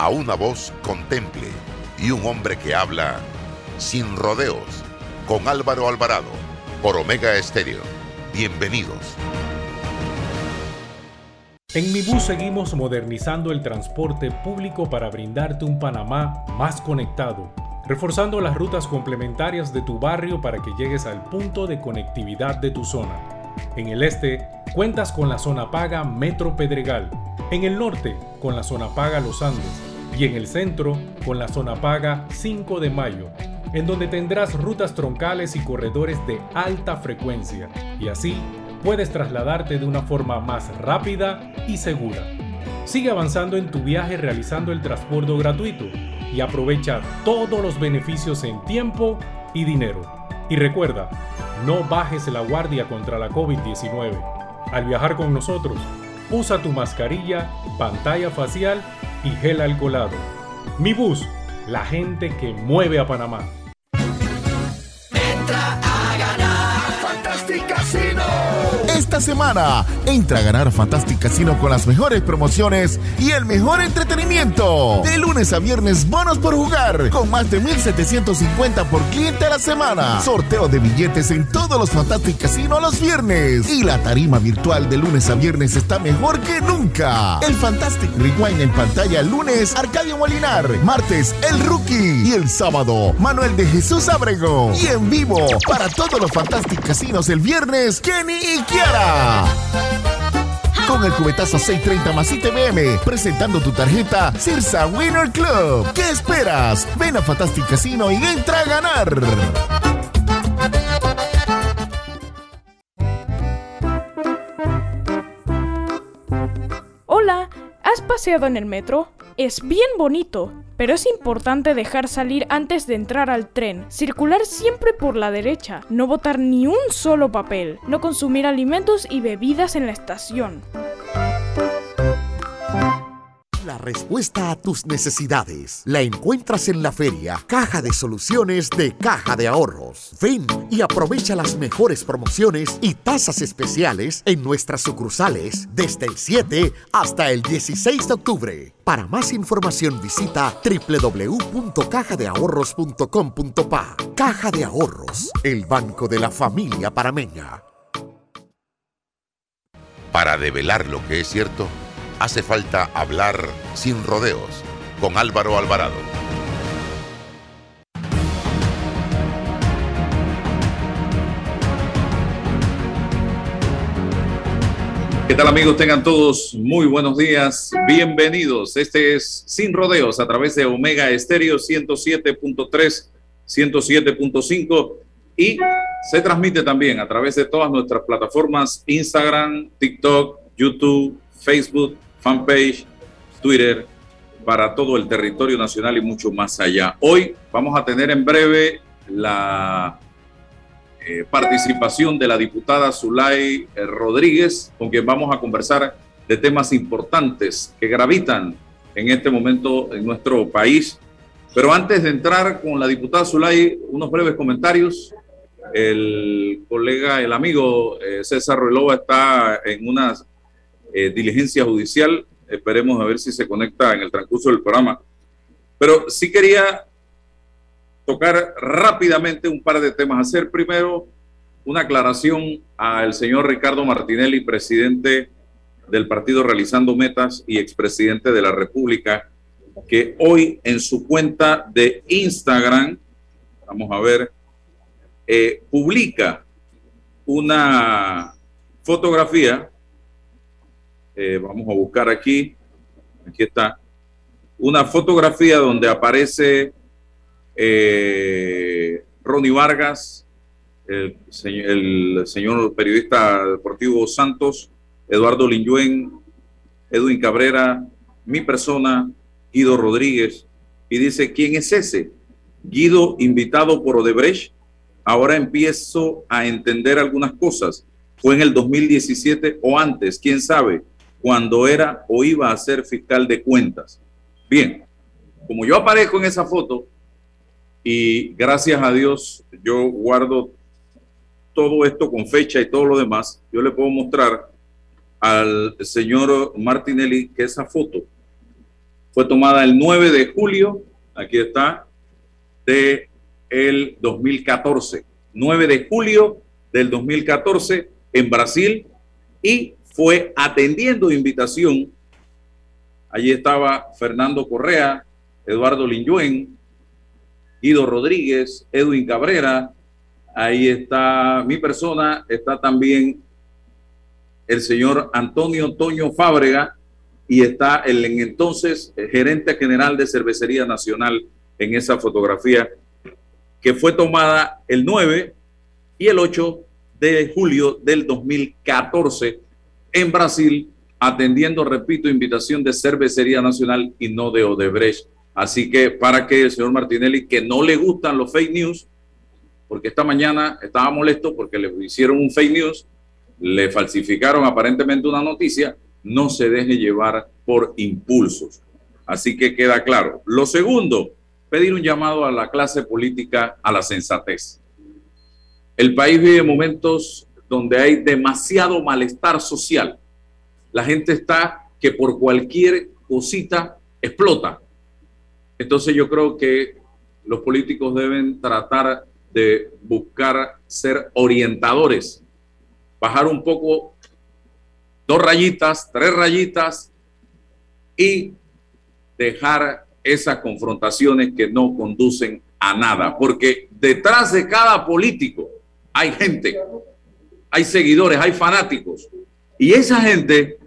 a una voz contemple y un hombre que habla sin rodeos con Álvaro Alvarado por Omega Estéreo. Bienvenidos. En Mi Bus seguimos modernizando el transporte público para brindarte un Panamá más conectado, reforzando las rutas complementarias de tu barrio para que llegues al punto de conectividad de tu zona. En el este, cuentas con la zona paga Metro Pedregal, en el norte, con la zona paga Los Andes, y en el centro, con la zona paga 5 de Mayo, en donde tendrás rutas troncales y corredores de alta frecuencia, y así puedes trasladarte de una forma más rápida y segura. Sigue avanzando en tu viaje realizando el transporte gratuito y aprovecha todos los beneficios en tiempo y dinero. Y recuerda, no bajes la guardia contra la COVID-19. Al viajar con nosotros, usa tu mascarilla, pantalla facial y gel alcoholado. Mi bus, la gente que mueve a Panamá. Esta semana. Entra a ganar Fantastic Casino con las mejores promociones y el mejor entretenimiento. De lunes a viernes, bonos por jugar, con más de 1750 por cliente a la semana. Sorteo de billetes en todos los Fantastic Casino los viernes. Y la tarima virtual de lunes a viernes está mejor que nunca. El Fantastic Rewind en pantalla lunes, Arcadio Molinar. Martes, El Rookie. Y el sábado, Manuel de Jesús Abrego. Y en vivo, para todos los Fantastic Casinos el viernes, Kenny y Kiara. Con el cubetazo 630 más ITBM, presentando tu tarjeta Cirsa Winner Club. ¿Qué esperas? Ven a Fantastic Casino y entra a ganar. Hola, ¿has paseado en el metro? Es bien bonito pero es importante dejar salir antes de entrar al tren, circular siempre por la derecha, no botar ni un solo papel, no consumir alimentos y bebidas en la estación. La respuesta a tus necesidades la encuentras en la feria Caja de Soluciones de Caja de Ahorros. Ven y aprovecha las mejores promociones y tasas especiales en nuestras sucursales desde el 7 hasta el 16 de octubre. Para más información visita www.cajadeahorros.com.pa. Caja de Ahorros, el banco de la familia parameña. Para develar lo que es cierto, hace falta hablar sin rodeos con Álvaro Alvarado. ¿Qué tal amigos? Tengan todos muy buenos días. Bienvenidos. Este es Sin Rodeos a través de Omega Estéreo 107.3, 107.5 y se transmite también a través de todas nuestras plataformas Instagram, TikTok, YouTube, Facebook, fanpage, Twitter, para todo el territorio nacional y mucho más allá. Hoy vamos a tener en breve la eh, participación de la diputada Zulay eh, Rodríguez, con quien vamos a conversar de temas importantes que gravitan en este momento en nuestro país. Pero antes de entrar con la diputada Zulay, unos breves comentarios. El colega, el amigo eh, César Relova está en una eh, diligencia judicial. Esperemos a ver si se conecta en el transcurso del programa. Pero sí quería tocar rápidamente un par de temas. Hacer primero una aclaración al señor Ricardo Martinelli, presidente del partido Realizando Metas y expresidente de la República, que hoy en su cuenta de Instagram, vamos a ver, eh, publica una fotografía eh, vamos a buscar aquí, aquí está, una fotografía donde aparece eh, Ronnie Vargas, el, señor periodista deportivo Santos, Eduardo Linyuen, Edwin Cabrera, mi persona Guido Rodríguez, y dice, ¿quién es ese? Guido, invitado por Odebrecht. Ahora empiezo a entender algunas cosas. Fue en el 2017 o antes, quién sabe, cuando era o iba a ser fiscal de cuentas. Bien, como yo aparezco en esa foto y gracias a Dios yo guardo todo esto con fecha y todo lo demás, yo le puedo mostrar al señor Martinelli que esa foto fue tomada el 9 de julio, aquí está, de el 2014, 9 de julio del 2014 en Brasil y fue atendiendo invitación. Allí estaba Fernando Correa, Eduardo Linyuen, Guido Rodríguez, Edwin Cabrera, ahí está mi persona, está también el señor Antonio Toño Fábrega y está el entonces gerente general de Cervecería Nacional en esa fotografía que fue tomada el 9 y el 8 de julio del 2014 en Brasil, atendiendo, repito, invitación de Cervecería Nacional y no de Odebrecht. Así que para que el señor Martinelli, que no le gustan los fake news, porque esta mañana estaba molesto porque le hicieron un fake news, le falsificaron aparentemente una noticia, no se deje llevar por impulsos. Así que queda claro. Lo segundo, pedir un llamado a la clase política a la sensatez. El país vive momentos donde hay demasiado malestar social. La gente está que por cualquier cosita explota. Entonces yo creo que los políticos deben tratar de buscar ser orientadores, bajar un poco dos rayitas, tres rayitas y dejar esas confrontaciones que no conducen a nada, porque detrás de cada político hay gente, hay seguidores, hay fanáticos, y esa gente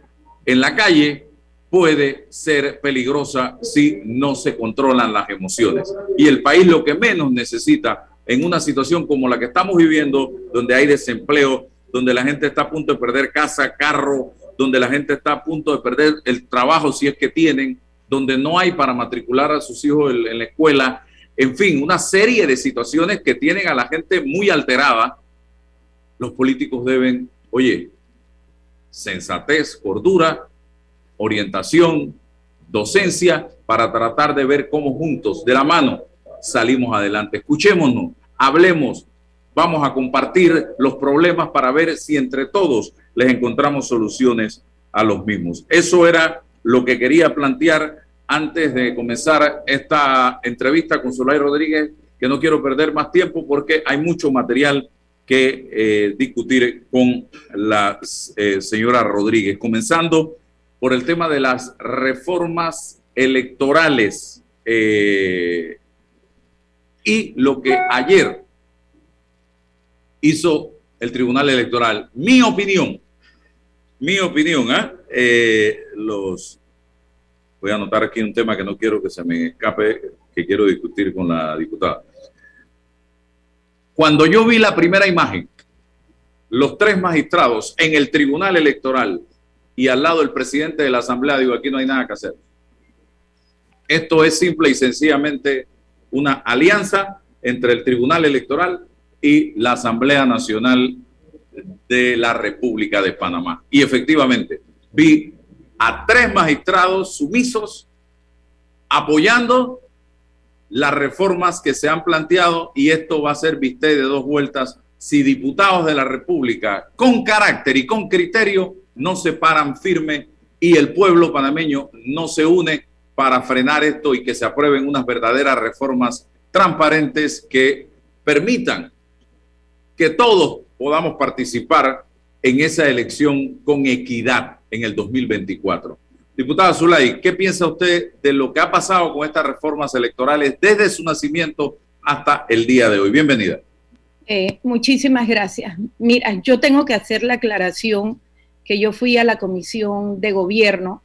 en la calle puede ser peligrosa si no se controlan las emociones. Y el país lo que menos necesita en una situación como la que estamos viviendo, donde hay desempleo, donde la gente está a punto de perder casa, carro, donde la gente está a punto de perder el trabajo si es que tienen, donde no hay para matricular a sus hijos en, la escuela, en fin, una serie de situaciones que tienen a la gente muy alterada, los políticos deben, oye, sensatez, cordura, orientación, docencia, para tratar de ver cómo juntos, de la mano, salimos adelante. Escuchémonos, hablemos, vamos a compartir los problemas para ver si entre todos les encontramos soluciones a los mismos. Eso era lo que quería plantear antes de comenzar esta entrevista con Solay Rodríguez, que no quiero perder más tiempo porque hay mucho material que eh, discutir con la eh, señora Rodríguez, comenzando por el tema de las reformas electorales eh, y lo que ayer hizo el Tribunal Electoral. Mi opinión, mi opinión, ¿eh? los voy a anotar aquí un tema que no quiero que se me escape, que quiero discutir con la diputada. Cuando yo vi la primera imagen, los tres magistrados en el Tribunal Electoral y al lado el presidente de la Asamblea, digo, aquí no hay nada que hacer. Esto es simple y sencillamente una alianza entre el Tribunal Electoral y la Asamblea Nacional de la República de Panamá. Y efectivamente, vi a tres magistrados sumisos apoyando las reformas que se han planteado y esto va a ser viste de dos vueltas si diputados de la República con carácter y con criterio no se paran firme y el pueblo panameño no se une para frenar esto y que se aprueben unas verdaderas reformas transparentes que permitan que todos podamos participar en esa elección con equidad en el 2024. Diputada Zulay, ¿qué piensa usted de lo que ha pasado con estas reformas electorales desde su nacimiento hasta el día de hoy? Bienvenida. Eh, muchísimas gracias. Mira, yo tengo que hacer la aclaración que yo fui a la comisión de gobierno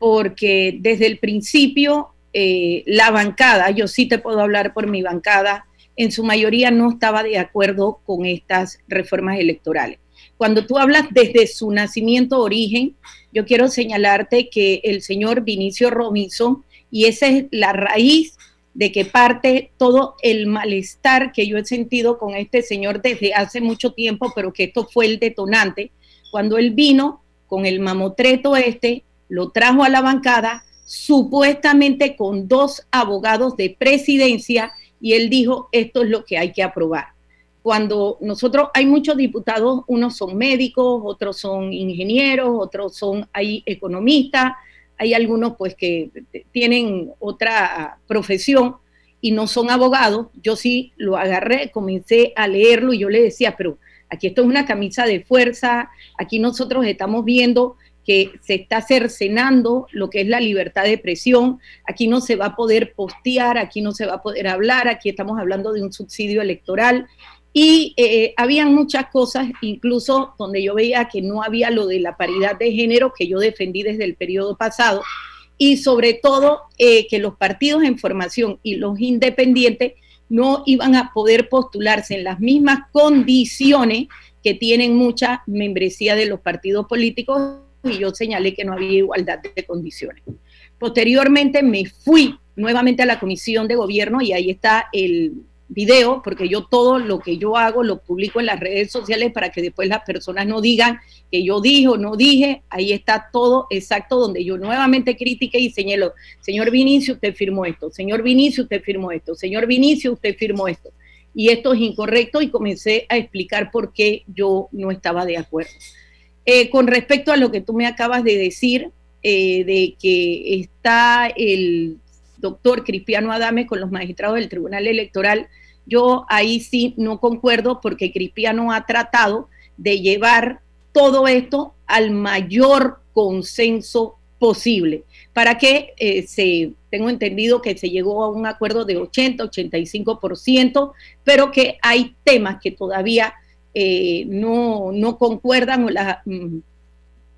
porque desde el principio eh, la bancada, yo sí te puedo hablar por mi bancada, en su mayoría no estaba de acuerdo con estas reformas electorales. Cuando tú hablas desde su nacimiento origen, yo quiero señalarte que el señor Vinicio Robinson y esa es la raíz de que parte todo el malestar que yo he sentido con este señor desde hace mucho tiempo, pero que esto fue el detonante, cuando él vino con el mamotreto este, lo trajo a la bancada, supuestamente con dos abogados de presidencia, y él dijo, esto es lo que hay que aprobar. Cuando nosotros, hay muchos diputados, unos son médicos, otros son ingenieros, otros son hay economistas, hay algunos pues que tienen otra profesión y no son abogados, yo sí lo agarré, comencé a leerlo y yo le decía, pero aquí esto es una camisa de fuerza, aquí nosotros estamos viendo que se está cercenando lo que es la libertad de expresión, aquí no se va a poder postear, aquí no se va a poder hablar, aquí estamos hablando de un subsidio electoral, y eh, habían muchas cosas, incluso donde yo veía que no había lo de la paridad de género que yo defendí desde el periodo pasado, y sobre todo eh, que los partidos en formación y los independientes no iban a poder postularse en las mismas condiciones que tienen mucha membresía de los partidos políticos y yo señalé que no había igualdad de condiciones. Posteriormente me fui nuevamente a la comisión de gobierno y ahí está el video, porque yo todo lo que yo hago lo publico en las redes sociales para que después las personas no digan que yo dije o no dije, ahí está todo exacto donde yo nuevamente critiqué y señalo, señor Vinicio, usted firmó esto, señor Vinicio, usted firmó esto, señor Vinicio, usted firmó esto. Y esto es incorrecto y comencé a explicar por qué yo no estaba de acuerdo. Eh, con respecto a lo que tú me acabas de decir, eh, de que está el doctor Cristiano Adame con los magistrados del Tribunal Electoral, yo ahí sí no concuerdo porque Cristiano ha tratado de llevar todo esto al mayor consenso posible. Para que eh, se, tengo entendido que se llegó a un acuerdo de 80, 85%, pero que hay temas que todavía eh, no, no, concuerdan o la, mm,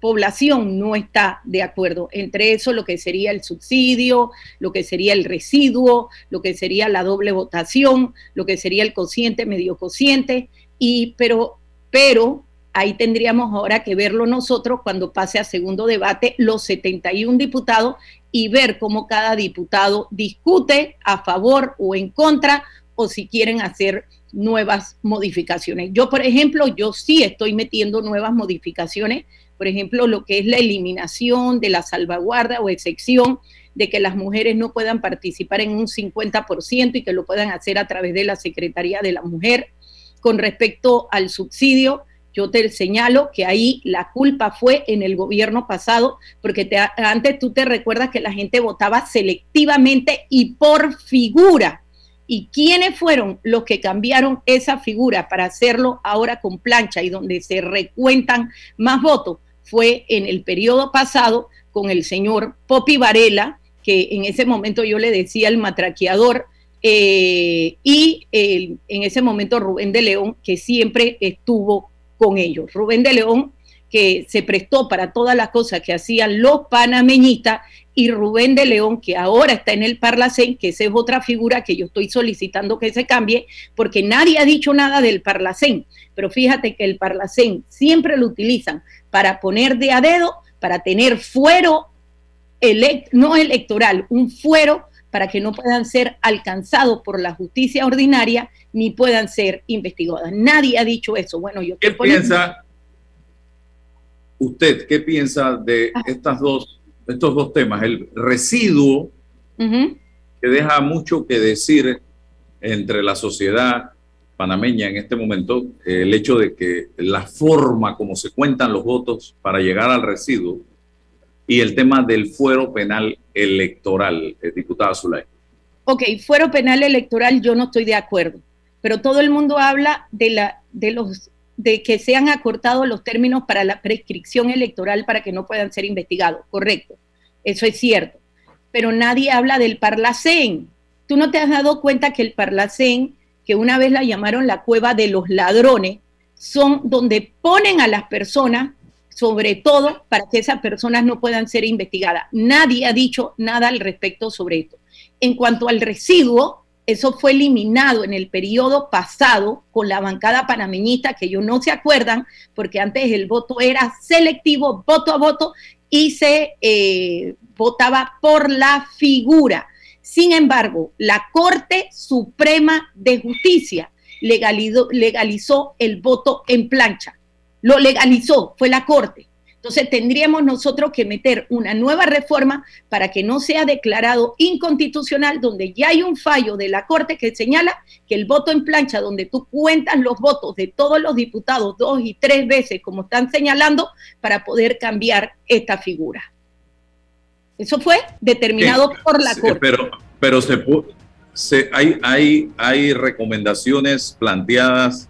población no está de acuerdo. Entre eso lo que sería el subsidio, lo que sería el residuo, lo que sería la doble votación, lo que sería el cociente, medio cociente, y pero, pero ahí tendríamos ahora que verlo nosotros cuando pase a segundo debate los 71 diputados y ver cómo cada diputado discute a favor o en contra o si quieren hacer nuevas modificaciones. Yo, por ejemplo, yo sí estoy metiendo nuevas modificaciones por ejemplo, lo que es la eliminación de la salvaguarda o excepción de que las mujeres no puedan participar en un 50% y que lo puedan hacer a través de la Secretaría de la Mujer. Con respecto al subsidio, yo te señalo que ahí la culpa fue en el gobierno pasado, porque antes tú te recuerdas que la gente votaba selectivamente y por figura. ¿Y quiénes fueron los que cambiaron esa figura para hacerlo ahora con plancha y donde se recuentan más votos? Fue en el periodo pasado con el señor Popi Varela, que en ese momento yo le decía el matraqueador, eh, y en ese momento Rubén de León, que siempre estuvo con ellos. Rubén de León, que se prestó para todas las cosas que hacían los panameñistas, y Rubén de León, que ahora está en el Parlacén, que esa es otra figura que yo estoy solicitando que se cambie, porque nadie ha dicho nada del Parlacén, pero fíjate que el Parlacén siempre lo utilizan para poner de a dedo, para tener fuero no electoral, un fuero para que no puedan ser alcanzados por la justicia ordinaria ni puedan ser investigados. Nadie ha dicho eso. Bueno, yo ¿Qué piensa usted? ¿Qué piensa de ah. estas dos, estos dos temas? El residuo que deja mucho que decir entre la sociedad panameña en este momento eh, el hecho de que la forma como se cuentan los votos para llegar al residuo y el tema del fuero penal electoral, eh, diputada Zulay. Ok, fuero penal electoral yo no estoy de acuerdo, pero todo el mundo habla de, la, de, los, de que se han acortado los términos para la prescripción electoral para que no puedan ser investigados, correcto, eso es cierto, pero nadie habla del Parlacén. Tú no te has dado cuenta que el Parlacén que una vez la llamaron la cueva de los ladrones, son donde ponen a las personas, sobre todo para que esas personas no puedan ser investigadas. Nadie ha dicho nada al respecto sobre esto. En cuanto al residuo, eso fue eliminado en el periodo pasado con la bancada panameñista, que ellos no se acuerdan, porque antes el voto era selectivo, voto a voto, y se eh, votaba por la figura. Sin embargo, la Corte Suprema de Justicia legalizó, legalizó el voto en plancha. Lo legalizó, fue la Corte. Entonces tendríamos nosotros que meter una nueva reforma para que no sea declarado inconstitucional, donde ya hay un fallo de la Corte que señala que el voto en plancha, donde tú cuentas los votos de todos los diputados dos y tres veces, como están señalando, para poder cambiar esta figura. Eso fue determinado por la Corte. Pero, pero se, se, hay, hay, hay recomendaciones planteadas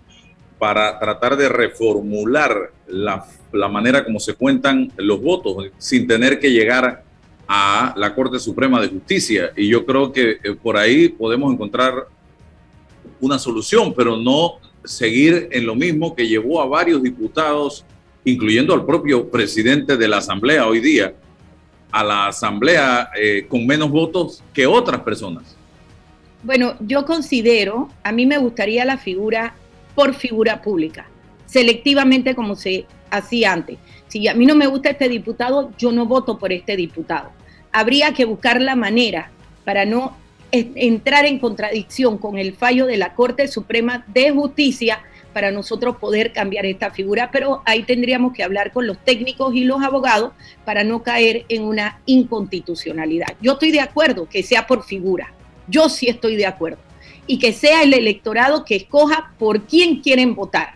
para tratar de reformular la, la, manera como se cuentan los votos sin tener que llegar a la Corte Suprema de Justicia. Y yo creo que eh, por ahí podemos encontrar una solución, pero no seguir en lo mismo que llevó a varios diputados, incluyendo al propio presidente de la Asamblea hoy día, a la Asamblea eh, con menos votos que otras personas. Bueno, yo considero, a mí me gustaría la figura por figura pública, selectivamente como se hacía antes. Si a mí no me gusta este diputado, yo no voto por este diputado. Habría que buscar la manera para no entrar en contradicción con el fallo de la Corte Suprema de Justicia para nosotros poder cambiar esta figura, pero ahí tendríamos que hablar con los técnicos y los abogados para no caer en una inconstitucionalidad. Yo estoy de acuerdo que sea por figura, yo sí estoy de acuerdo y que sea el electorado que escoja por quién quieren votar.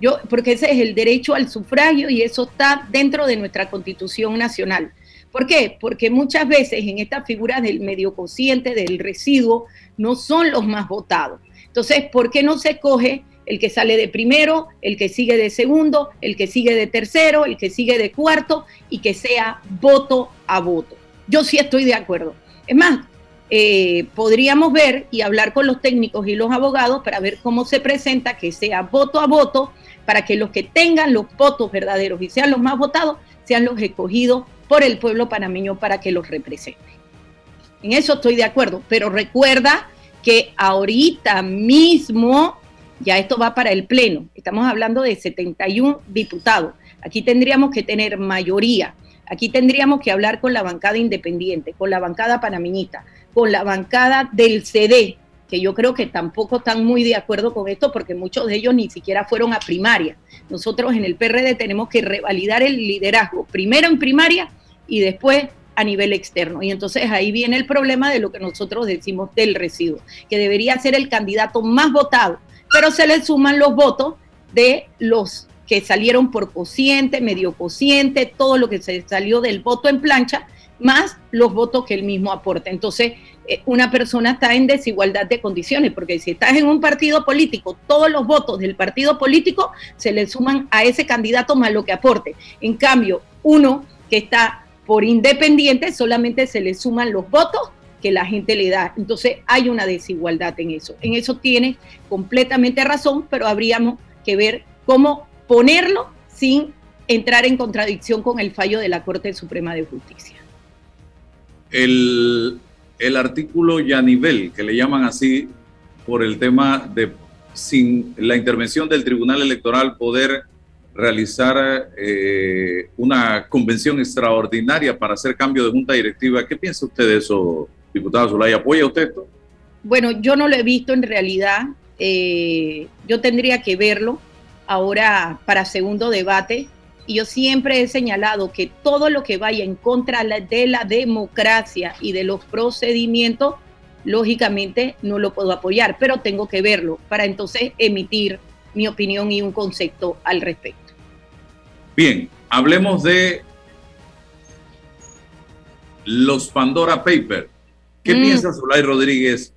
Yo, porque ese es el derecho al sufragio y eso está dentro de nuestra constitución nacional. ¿Por qué? Porque muchas veces en estas figuras del medio consciente, del residuo, no son los más votados. Entonces, ¿por qué no se coge el que sale de primero, el que sigue de segundo, el que sigue de tercero, el que sigue de cuarto y que sea voto a voto? Yo sí estoy de acuerdo. Es más, eh, podríamos ver y hablar con los técnicos y los abogados para ver cómo se presenta, que sea voto a voto, para que los que tengan los votos verdaderos y sean los más votados, sean los escogidos por el pueblo panameño para que los represente. En eso estoy de acuerdo, pero recuerda que ahorita mismo ya esto va para el Pleno. Estamos hablando de 71 diputados. Aquí tendríamos que tener mayoría. Aquí tendríamos que hablar con la bancada independiente, con la bancada panameñita, con la bancada del CD, que yo creo que tampoco están muy de acuerdo con esto porque muchos de ellos ni siquiera fueron a primaria. Nosotros en el PRD tenemos que revalidar el liderazgo, primero en primaria y después a nivel externo. Y entonces ahí viene el problema de lo que nosotros decimos del residuo, que debería ser el candidato más votado, pero se le suman los votos de los que salieron por cociente, medio cociente, todo lo que se salió del voto en plancha, más los votos que él mismo aporta. Entonces, eh, una persona está en desigualdad de condiciones, porque si estás en un partido político, todos los votos del partido político se le suman a ese candidato más lo que aporte. En cambio, uno que está por independiente, solamente se le suman los votos que la gente le da. Entonces hay una desigualdad en eso. En eso tiene completamente razón, pero habríamos que ver cómo ponerlo sin entrar en contradicción con el fallo de la Corte Suprema de Justicia el, el artículo Yanivel, que le llaman así por el tema de sin la intervención del Tribunal Electoral poder realizar eh, una convención extraordinaria para hacer cambio de junta directiva. ¿Qué piensa usted de eso, diputado Zulay? ¿Apoya usted esto? Bueno, yo no lo he visto en realidad. Eh, yo tendría que verlo ahora para segundo debate y yo siempre he señalado que todo lo que vaya en contra de la democracia y de los procedimientos, lógicamente no lo puedo apoyar, pero tengo que verlo para entonces emitir mi opinión y un concepto al respecto. Bien, hablemos de los Pandora Papers. ¿Qué mm. piensa Rodríguez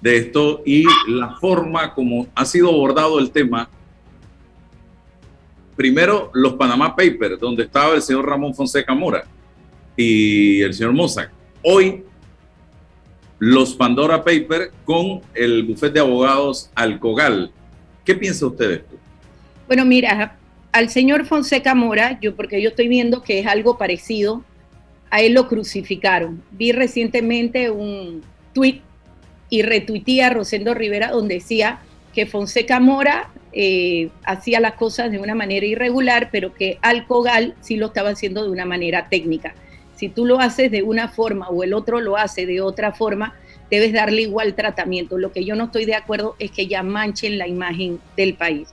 de esto y la forma como ha sido abordado el tema primero los Panama Papers, donde estaba el señor Ramón Fonseca Mora y el señor Mossack. Hoy, los Pandora Papers con el bufete de abogados Alcogal. ¿Qué piensa usted de esto? Bueno, mira, al señor Fonseca Mora, yo porque yo estoy viendo que es algo parecido, a él lo crucificaron. Vi recientemente un tuit y retuiteé a Rosendo Rivera donde decía que Fonseca Mora eh, hacía las cosas de una manera irregular, pero que Alcogal sí lo estaba haciendo de una manera técnica. si tú lo haces de una forma o el otro lo hace de otra forma, debes darle igual tratamiento. Lo que yo no estoy de acuerdo es que ya manchen la imagen del país.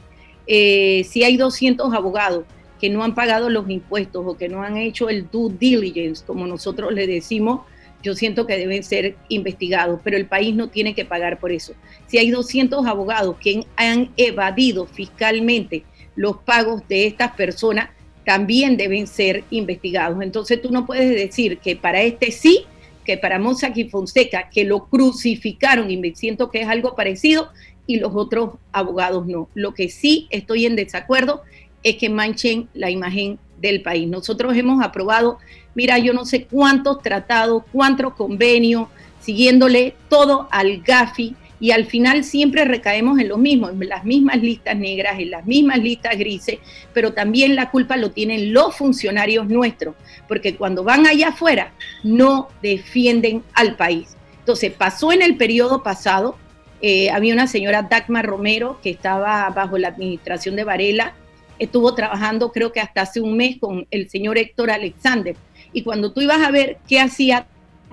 Eh, si hay 200 abogados que no han pagado los impuestos o que no han hecho el due diligence, como nosotros le decimos, yo siento que deben ser investigados, pero el país no tiene que pagar por eso. Si hay 200 abogados que han evadido fiscalmente los pagos de estas personas, también deben ser investigados. Entonces tú no puedes decir que para este sí, que para Mossack y Fonseca, que lo crucificaron, y me siento que es algo parecido, y los otros abogados no. Lo que sí estoy en desacuerdo es que manchen la imagen del país. Nosotros hemos aprobado, mira, yo no sé cuántos tratados, cuántos convenios, siguiéndole todo al GAFI, y al final siempre recaemos en lo mismo, en las mismas listas negras, en las mismas listas grises, pero también la culpa lo tienen los funcionarios nuestros, porque cuando van allá afuera no defienden al país. Entonces pasó en el periodo pasado, eh, había una señora Dagmar Romero que estaba bajo la administración de Varela, estuvo trabajando creo que hasta hace un mes con el señor Héctor Alexander, y cuando tú ibas a ver qué hacía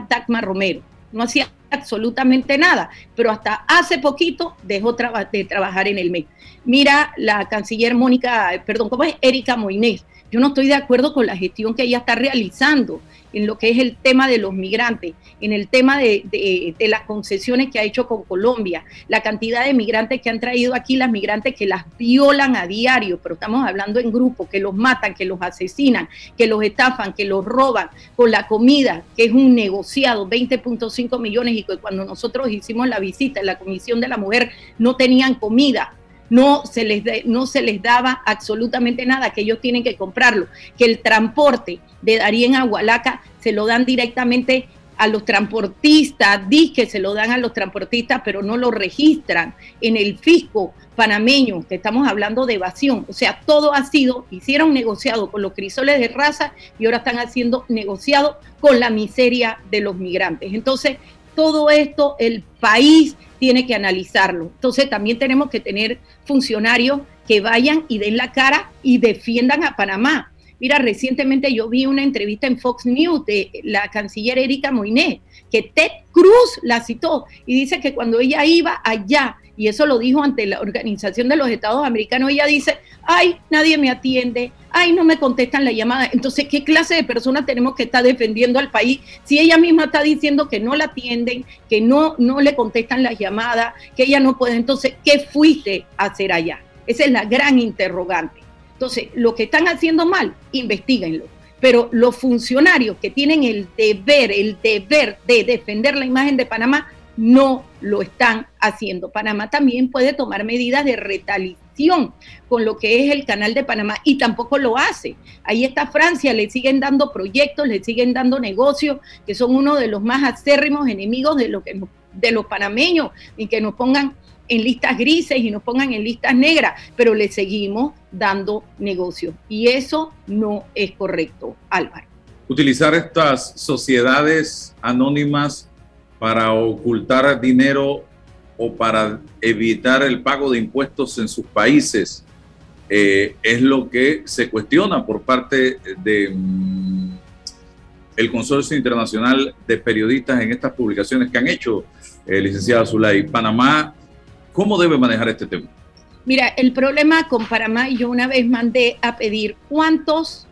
Dagmar Romero, no hacía absolutamente nada, pero hasta hace poquito dejó de trabajar en el MEC. Mira la canciller Mónica, perdón, ¿cómo es? Erika Moinés. Yo no estoy de acuerdo con la gestión que ella está realizando en lo que es el tema de los migrantes, en el tema de, las concesiones que ha hecho con Colombia, la cantidad de migrantes que han traído aquí, las migrantes que las violan a diario, pero estamos hablando en grupo, que los matan, que los asesinan, que los estafan, que los roban con la comida, que es un negociado, 20.5 millones, y que cuando nosotros hicimos la visita en la Comisión de la Mujer no tenían comida no se les, no se les daba absolutamente nada, que ellos tienen que comprarlo, que el transporte de Darien a Hualaca se lo dan directamente a los transportistas, que se lo dan a los transportistas, pero no lo registran en el fisco panameño, que estamos hablando de evasión. O sea, todo ha sido, hicieron negociado con los crisoles de raza y ahora están haciendo negociado con la miseria de los migrantes. Entonces, todo esto el país tiene que analizarlo. Entonces también tenemos que tener funcionarios que vayan y den la cara y defiendan a Panamá. Mira, recientemente yo vi una entrevista en Fox News de la canciller Erika Moiné, que Ted Cruz la citó y dice que cuando ella iba allá, y eso lo dijo ante la Organización de los Estados Americanos, ella dice, ay, nadie me atiende, ay, no me contestan la llamada. Entonces, ¿qué clase de persona tenemos que estar defendiendo al país si ella misma está diciendo que no la atienden, que no, no le contestan las llamadas, que ella no puede? Entonces, ¿qué fuiste a hacer allá? Esa es la gran interrogante. Entonces, lo que están haciendo mal, investiguenlo. Pero los funcionarios que tienen el deber, el deber de defender la imagen de Panamá, no lo están haciendo. Panamá también puede tomar medidas de retaliación con lo que es el canal de Panamá y tampoco lo hace. Ahí está Francia, le siguen dando proyectos, le siguen dando negocios, que son uno de los más acérrimos enemigos de, lo que, de los panameños y que nos pongan en listas grises y nos pongan en listas negras, pero le seguimos dando negocios. Y eso no es correcto, Álvaro. Utilizar estas sociedades anónimas para ocultar dinero o para evitar el pago de impuestos en sus países. Eh, es lo que se cuestiona por parte de mm, el Consorcio Internacional de Periodistas en estas publicaciones que han hecho, eh, licenciada Zulay. Panamá, ¿cómo debe manejar este tema? Mira, el problema con Panamá, yo una vez mandé a pedir cuántos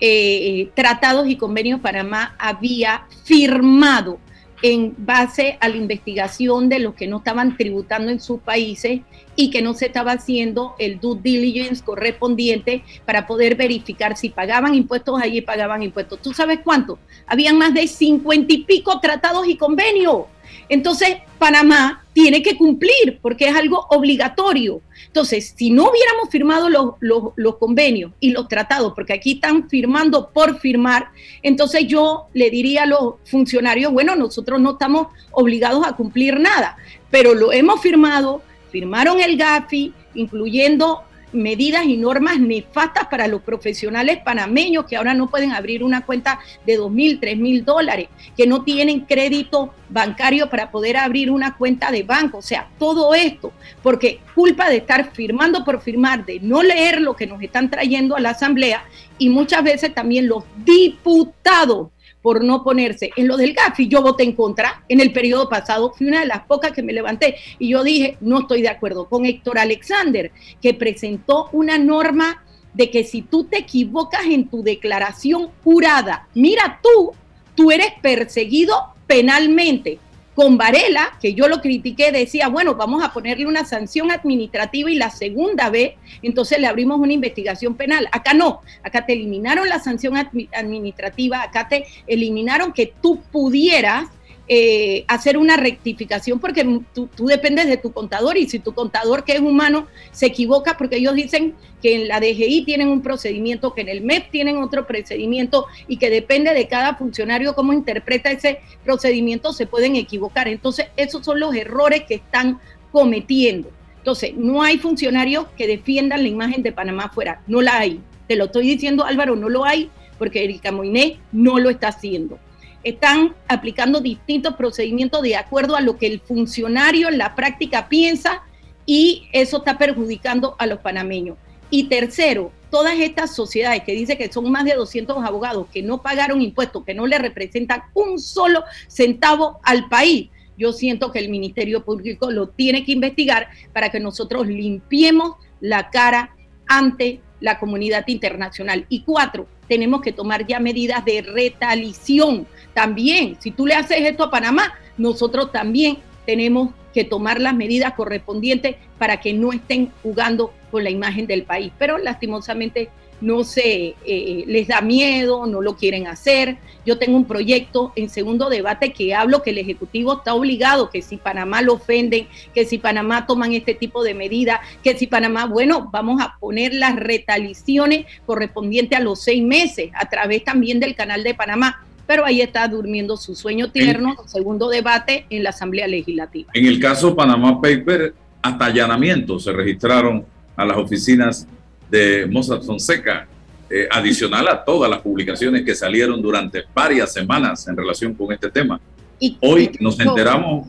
eh, tratados y convenios Panamá había firmado en base a la investigación de los que no estaban tributando en sus países y que no se estaba haciendo el due diligence correspondiente para poder verificar si pagaban impuestos allí, pagaban impuestos. ¿Tú sabes cuánto? Habían más de cincuenta y pico tratados y convenios. Entonces, Panamá tiene que cumplir porque es algo obligatorio. Entonces, si no hubiéramos firmado los, convenios y los tratados, porque aquí están firmando por firmar, entonces yo le diría a los funcionarios, bueno, nosotros no estamos obligados a cumplir nada, pero lo hemos firmado, firmaron el GAFI, incluyendo medidas y normas nefastas para los profesionales panameños que ahora no pueden abrir una cuenta de dos mil, tres mil dólares, que no tienen crédito bancario para poder abrir una cuenta de banco. O sea, todo esto, porque culpa de estar firmando por firmar, de no leer lo que nos están trayendo a la Asamblea y muchas veces también los diputados por no ponerse en lo del GAFI. Yo voté en contra en el periodo pasado, fui una de las pocas que me levanté y yo dije, no estoy de acuerdo con Héctor Alexander, que presentó una norma de que si tú te equivocas en tu declaración jurada, mira tú, tú eres perseguido penalmente con Varela, que yo lo critiqué, decía, bueno, vamos a ponerle una sanción administrativa y la segunda vez, entonces le abrimos una investigación penal. Acá no, acá te eliminaron la sanción administrativa, acá te eliminaron que tú pudieras eh, hacer una rectificación porque tú, dependes de tu contador y si tu contador que es humano se equivoca porque ellos dicen que en la DGI tienen un procedimiento, que en el MEP tienen otro procedimiento y que depende de cada funcionario cómo interpreta ese procedimiento se pueden equivocar. Entonces esos son los errores que están cometiendo. Entonces no hay funcionarios que defiendan la imagen de Panamá fuera, no la hay. Te lo estoy diciendo Álvaro, no lo hay porque Erika Moiné no lo está haciendo están aplicando distintos procedimientos de acuerdo a lo que el funcionario en la práctica piensa y eso está perjudicando a los panameños. Y tercero, todas estas sociedades que dice que son más de 200 abogados que no pagaron impuestos, que no le representan un solo centavo al país, yo siento que el Ministerio Público lo tiene que investigar para que nosotros limpiemos la cara ante la comunidad internacional. Y cuatro, tenemos que tomar ya medidas de retaliación. También, si tú le haces esto a Panamá, nosotros también tenemos que tomar las medidas correspondientes para que no estén jugando con la imagen del país. Pero lastimosamente no se eh, les da miedo, no lo quieren hacer. Yo tengo un proyecto en segundo debate que hablo que el Ejecutivo está obligado, que si Panamá lo ofenden, que si Panamá toman este tipo de medidas, que si Panamá, bueno, vamos a poner las retaliaciones correspondientes a los seis meses a través también del canal de Panamá. Pero ahí está durmiendo su sueño tierno, segundo debate en la Asamblea Legislativa. En el caso Panamá Paper, hasta allanamientos se registraron a las oficinas de Mozart Fonseca, eh, adicional a todas las publicaciones que salieron durante varias semanas en relación con este tema. Y, Hoy nos enteramos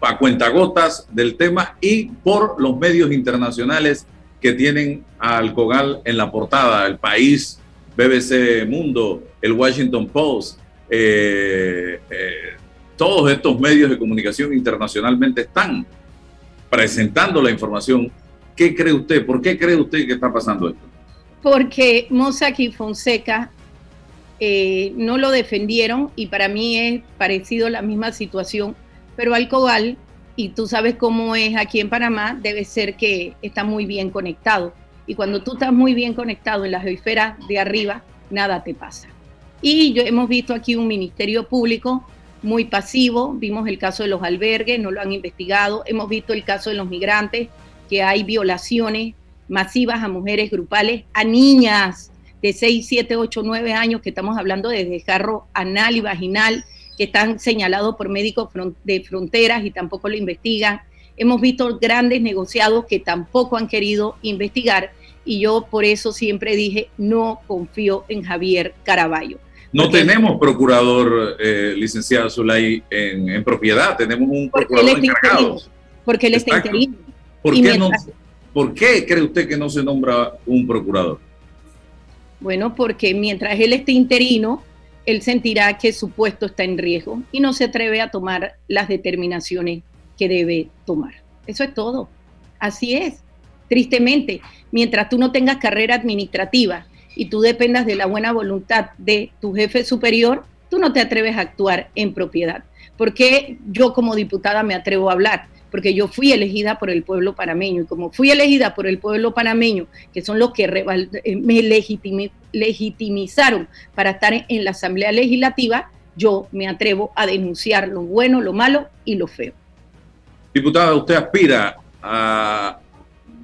a cuentagotas del tema y por los medios internacionales que tienen al Cogal en la portada, el país, BBC Mundo, el Washington Post, eh, eh, todos estos medios de comunicación internacionalmente están presentando la información ¿Qué cree usted? ¿Por qué cree usted que está pasando esto? Porque Mossack y Fonseca eh, no lo defendieron y para mí es parecido la misma situación, pero Alcogal, y tú sabes cómo es aquí en Panamá, debe ser que está muy bien conectado. Y cuando tú estás muy bien conectado en la geosfera de arriba, nada te pasa. Y yo, hemos visto aquí un ministerio público muy pasivo, vimos el caso de los albergues, no lo han investigado, hemos visto el caso de los migrantes, que hay violaciones masivas a mujeres grupales, a niñas de 6, 7, 8, 9 años, que estamos hablando de desgarro anal y vaginal, que están señalados por médicos de fronteras y tampoco lo investigan. Hemos visto grandes negociados que tampoco han querido investigar y yo por eso siempre dije, no confío en Javier Caraballo. No tenemos procurador, eh, licenciado Zulay, en, propiedad, tenemos un procurador encargado. porque él está interino. ¿Por qué, no, ¿Por qué cree usted que no se nombra un procurador? Bueno, porque mientras él esté interino, él sentirá que su puesto está en riesgo y no se atreve a tomar las determinaciones que debe tomar. Eso es todo. Así es. Tristemente, mientras tú no tengas carrera administrativa y tú dependas de la buena voluntad de tu jefe superior, tú no te atreves a actuar en propiedad. Porque yo como diputada me atrevo a hablar? porque yo fui elegida por el pueblo panameño y como fui elegida por el pueblo panameño, que son los que eh, me legitimizaron para estar en la Asamblea Legislativa, yo me atrevo a denunciar lo bueno, lo malo y lo feo. Diputada, usted aspira a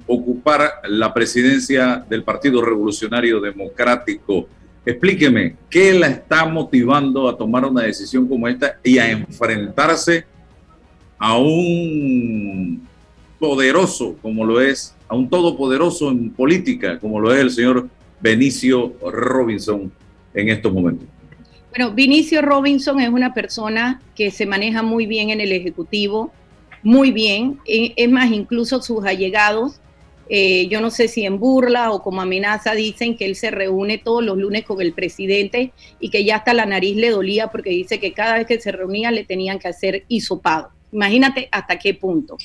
ocupar la presidencia del Partido Revolucionario Democrático. Explíqueme, ¿qué la está motivando a tomar una decisión como esta y a enfrentarse a un poderoso como lo es, a un todopoderoso en política como lo es el señor Benicio Robinson en estos momentos? Bueno, Vinicio Robinson es una persona que se maneja muy bien en el Ejecutivo, muy bien. E, es más, incluso sus allegados eh, yo no sé si en burla o como amenaza dicen que él se reúne todos los lunes con el presidente y que ya hasta la nariz le dolía porque dice que cada vez que se reunía le tenían que hacer hisopado. Imagínate hasta qué punto.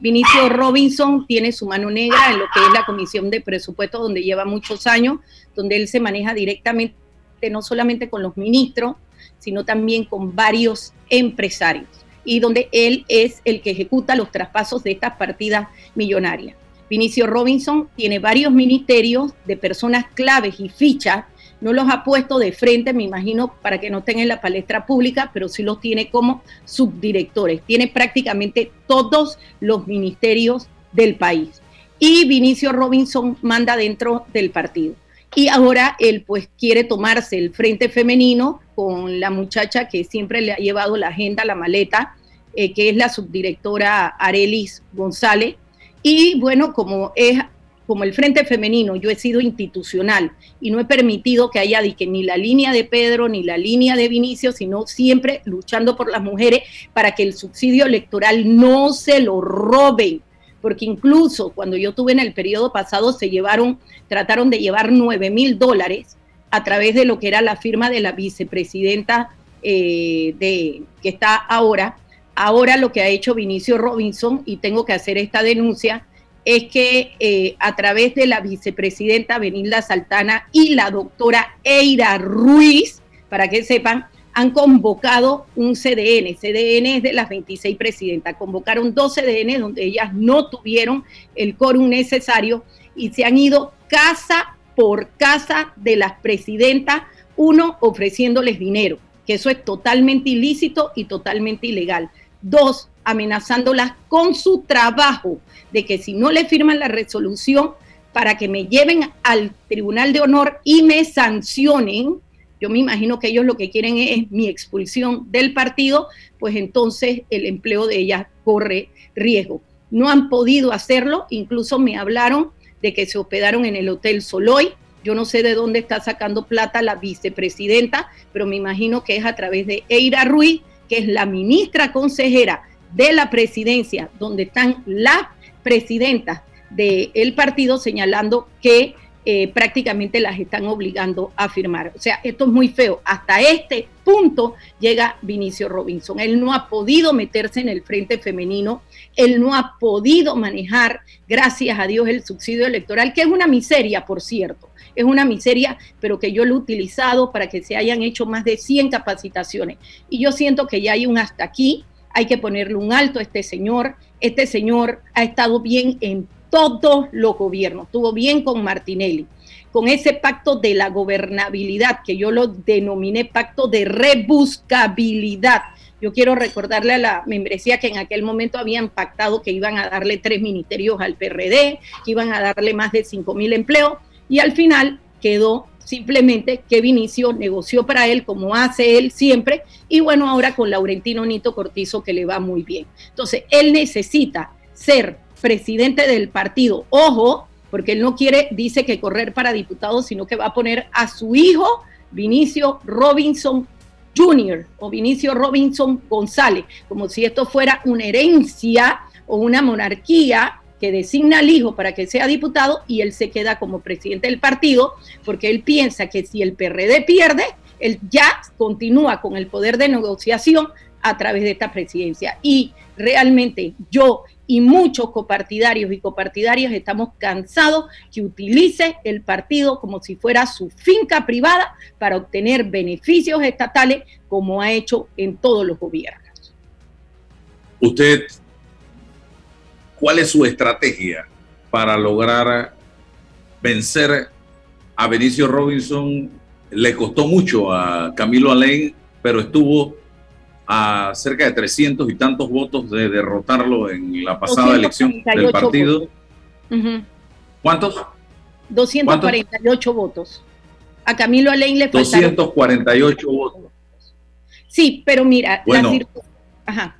Vinicio Robinson tiene su mano negra en lo que es la Comisión de Presupuestos, donde lleva muchos años, donde él se maneja directamente no solamente con los ministros, sino también con varios empresarios y donde él es el que ejecuta los traspasos de estas partidas millonarias. Vinicio Robinson tiene varios ministerios de personas claves y fichas, no los ha puesto de frente, me imagino, para que no estén en la palestra pública, pero sí los tiene como subdirectores. Tiene prácticamente todos los ministerios del país. Y Vinicio Robinson manda dentro del partido. Y ahora él pues quiere tomarse el frente femenino con la muchacha que siempre le ha llevado la agenda, la maleta, eh, que es la subdirectora Arelis González, y bueno, como es como el Frente Femenino, yo he sido institucional y no he permitido que haya ni la línea de Pedro ni la línea de Vinicio, sino siempre luchando por las mujeres para que el subsidio electoral no se lo roben. Porque incluso cuando yo tuve en el periodo pasado, se llevaron, trataron de llevar 9 mil dólares a través de lo que era la firma de la vicepresidenta eh, de, que está ahora, Ahora lo que ha hecho Vinicio Robinson, y tengo que hacer esta denuncia, es que eh, a través de la vicepresidenta Benilda Saltana y la doctora Eira Ruiz, para que sepan, han convocado un CDN. CDN es de las 26 presidentas. Convocaron dos CDN donde ellas no tuvieron el quórum necesario y se han ido casa por casa de las presidentas, uno ofreciéndoles dinero, que eso es totalmente ilícito y totalmente ilegal. Dos, amenazándolas con su trabajo, de que si no le firman la resolución para que me lleven al Tribunal de Honor y me sancionen, yo me imagino que ellos lo que quieren es mi expulsión del partido, pues entonces el empleo de ellas corre riesgo. No han podido hacerlo, incluso me hablaron de que se hospedaron en el Hotel Soloy. Yo no sé de dónde está sacando plata la vicepresidenta, pero me imagino que es a través de Eira Ruiz, que es la ministra consejera de la presidencia, donde están las presidentas del partido señalando que eh, prácticamente las están obligando a firmar. O sea, esto es muy feo. Hasta este punto llega Vinicio Robinson. Él no ha podido meterse en el frente femenino, él no ha podido manejar, gracias a Dios, el subsidio electoral, que es una miseria, por cierto es una miseria, pero que yo lo he utilizado para que se hayan hecho más de 100 capacitaciones. Y yo siento que ya hay un hasta aquí, hay que ponerle un alto a este señor. Este señor ha estado bien en todos los gobiernos, estuvo bien con Martinelli, con ese pacto de la gobernabilidad, que yo lo denominé pacto de rebuscabilidad. Yo quiero recordarle a la membresía que en aquel momento habían pactado que iban a darle tres ministerios al PRD, que iban a darle más de 5 mil empleos y al final quedó simplemente que Vinicio negoció para él como hace él siempre y bueno, ahora con Laurentino Nito Cortizo que le va muy bien. Entonces, él necesita ser presidente del partido, ojo, porque él no quiere, dice que correr para diputado, sino que va a poner a su hijo Vinicio Robinson Jr. o Vinicio Robinson González, como si esto fuera una herencia o una monarquía que designa al hijo para que sea diputado y él se queda como presidente del partido porque él piensa que si el PRD pierde, él ya continúa con el poder de negociación a través de esta presidencia. Y realmente yo y muchos copartidarios y copartidarias estamos cansados que utilice el partido como si fuera su finca privada para obtener beneficios estatales como ha hecho en todos los gobiernos. Usted ¿Cuál es su estrategia para lograr vencer a Benicio Robinson? Le costó mucho a Camilo Alain, pero estuvo a cerca de 300 y tantos votos de derrotarlo en la pasada elección del partido. ¿Cuántos? 248 votos. A Camilo Alain le faltaron 248 votos. Sí, pero mira, bueno, Ajá.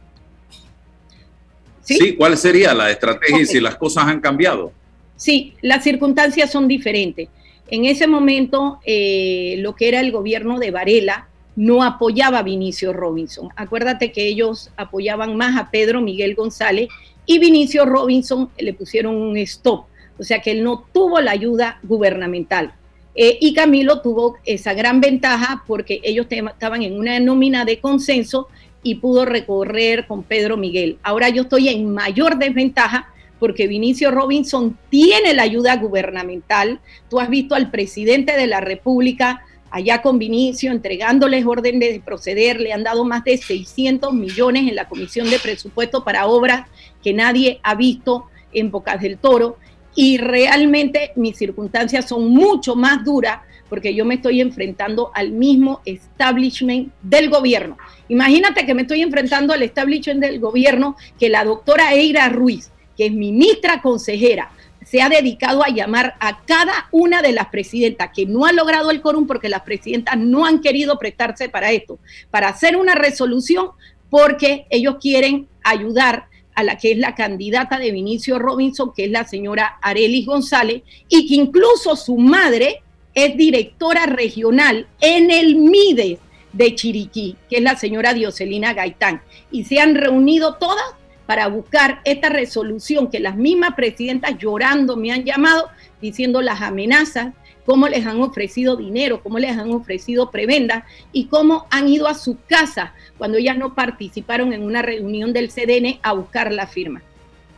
¿Sí? ¿cuál sería la estrategia si las cosas han cambiado? Sí, las circunstancias son diferentes. En ese momento, eh, lo que era el gobierno de Varela no apoyaba a Vinicio Robinson. Acuérdate que ellos apoyaban más a Pedro Miguel González y Vinicio Robinson le pusieron un stop O sea que él no tuvo la ayuda gubernamental. Eh, y Camilo tuvo esa gran ventaja porque ellos estaban en una nómina de consenso y pudo recorrer con Pedro Miguel. Ahora yo estoy en mayor desventaja porque Vinicio Robinson tiene la ayuda gubernamental. Tú has visto al presidente de la República allá con Vinicio entregándoles órdenes de proceder, le han dado más de 600 millones en la Comisión de Presupuesto para obras que nadie ha visto en Bocas del Toro y realmente mis circunstancias son mucho más duras porque yo me estoy enfrentando al mismo establishment del gobierno. Imagínate que me estoy enfrentando al establishment del gobierno que la doctora Eira Ruiz, que es ministra consejera, se ha dedicado a llamar a cada una de las presidentas que no ha logrado el quórum porque las presidentas no han querido prestarse para esto, para hacer una resolución porque ellos quieren ayudar a la que es la candidata de Vinicio Robinson, que es la señora Arelis González, y que incluso su madre es directora regional en el MIDES de Chiriquí, que es la señora Dioselina Gaitán. Y se han reunido todas para buscar esta resolución que las mismas presidentas llorando me han llamado, diciendo las amenazas, cómo les han ofrecido dinero, cómo les han ofrecido prebendas y cómo han ido a su casa cuando ellas no participaron en una reunión del CDN a buscar la firma.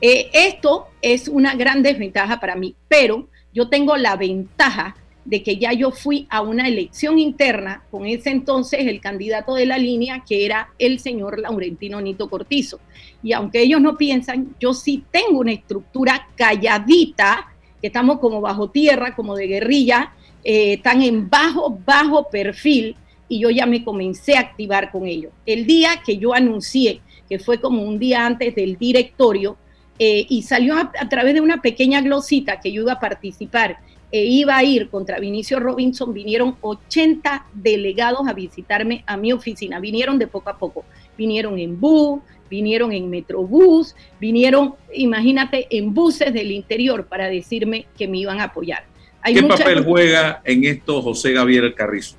Eh, esto es una gran desventaja para mí, pero yo tengo la ventaja de que ya yo fui a una elección interna con ese entonces el candidato de la línea, que era el señor Laurentino Nito Cortizo. Y aunque ellos no piensan, yo sí tengo una estructura calladita, que estamos como bajo tierra, como de guerrilla, eh, están en bajo, bajo perfil, y yo ya me comencé a activar con ellos. El día que yo anuncié, que fue como un día antes del directorio, eh, y salió a, a través de una pequeña glosita que yo iba a participar e iba a ir contra Vinicio Robinson, vinieron 80 delegados a visitarme a mi oficina. Vinieron de poco a poco. Vinieron en bus, vinieron en Metrobús, vinieron, imagínate, en buses del interior para decirme que me iban a apoyar. ¿Qué papel juega en esto José Gabriel Carrizo?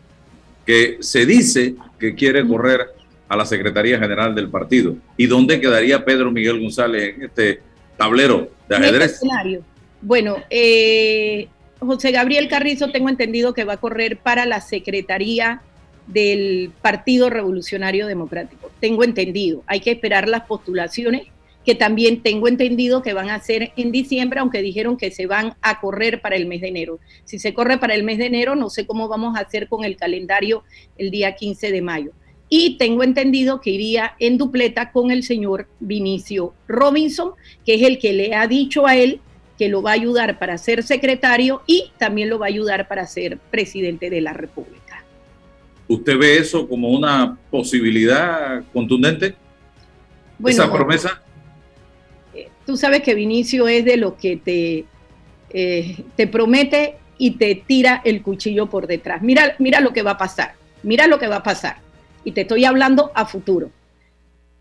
Que se dice que quiere correr a la Secretaría General del partido. ¿Y dónde quedaría Pedro Miguel González en este tablero de ajedrez? Bueno, eh, José Gabriel Carrizo tengo entendido que va a correr para la Secretaría del Partido Revolucionario Democrático. Tengo entendido. Hay que esperar las postulaciones que también tengo entendido que van a ser en diciembre, aunque dijeron que se van a correr para el mes de enero. Si se corre para el mes de enero, no sé cómo vamos a hacer con el calendario el día 15 de mayo. Y tengo entendido que iría en dupleta con el señor Vinicio Robinson, que es el que le ha dicho a él que lo va a ayudar para ser secretario y también lo va a ayudar para ser presidente de la República. ¿Usted ve eso como una posibilidad contundente? ¿Esa promesa? Eh, tú sabes que Vinicio es de lo que te, eh, te promete y te tira el cuchillo por detrás. Mira, mira lo que va a pasar, mira lo que va a pasar. Y te estoy hablando a futuro.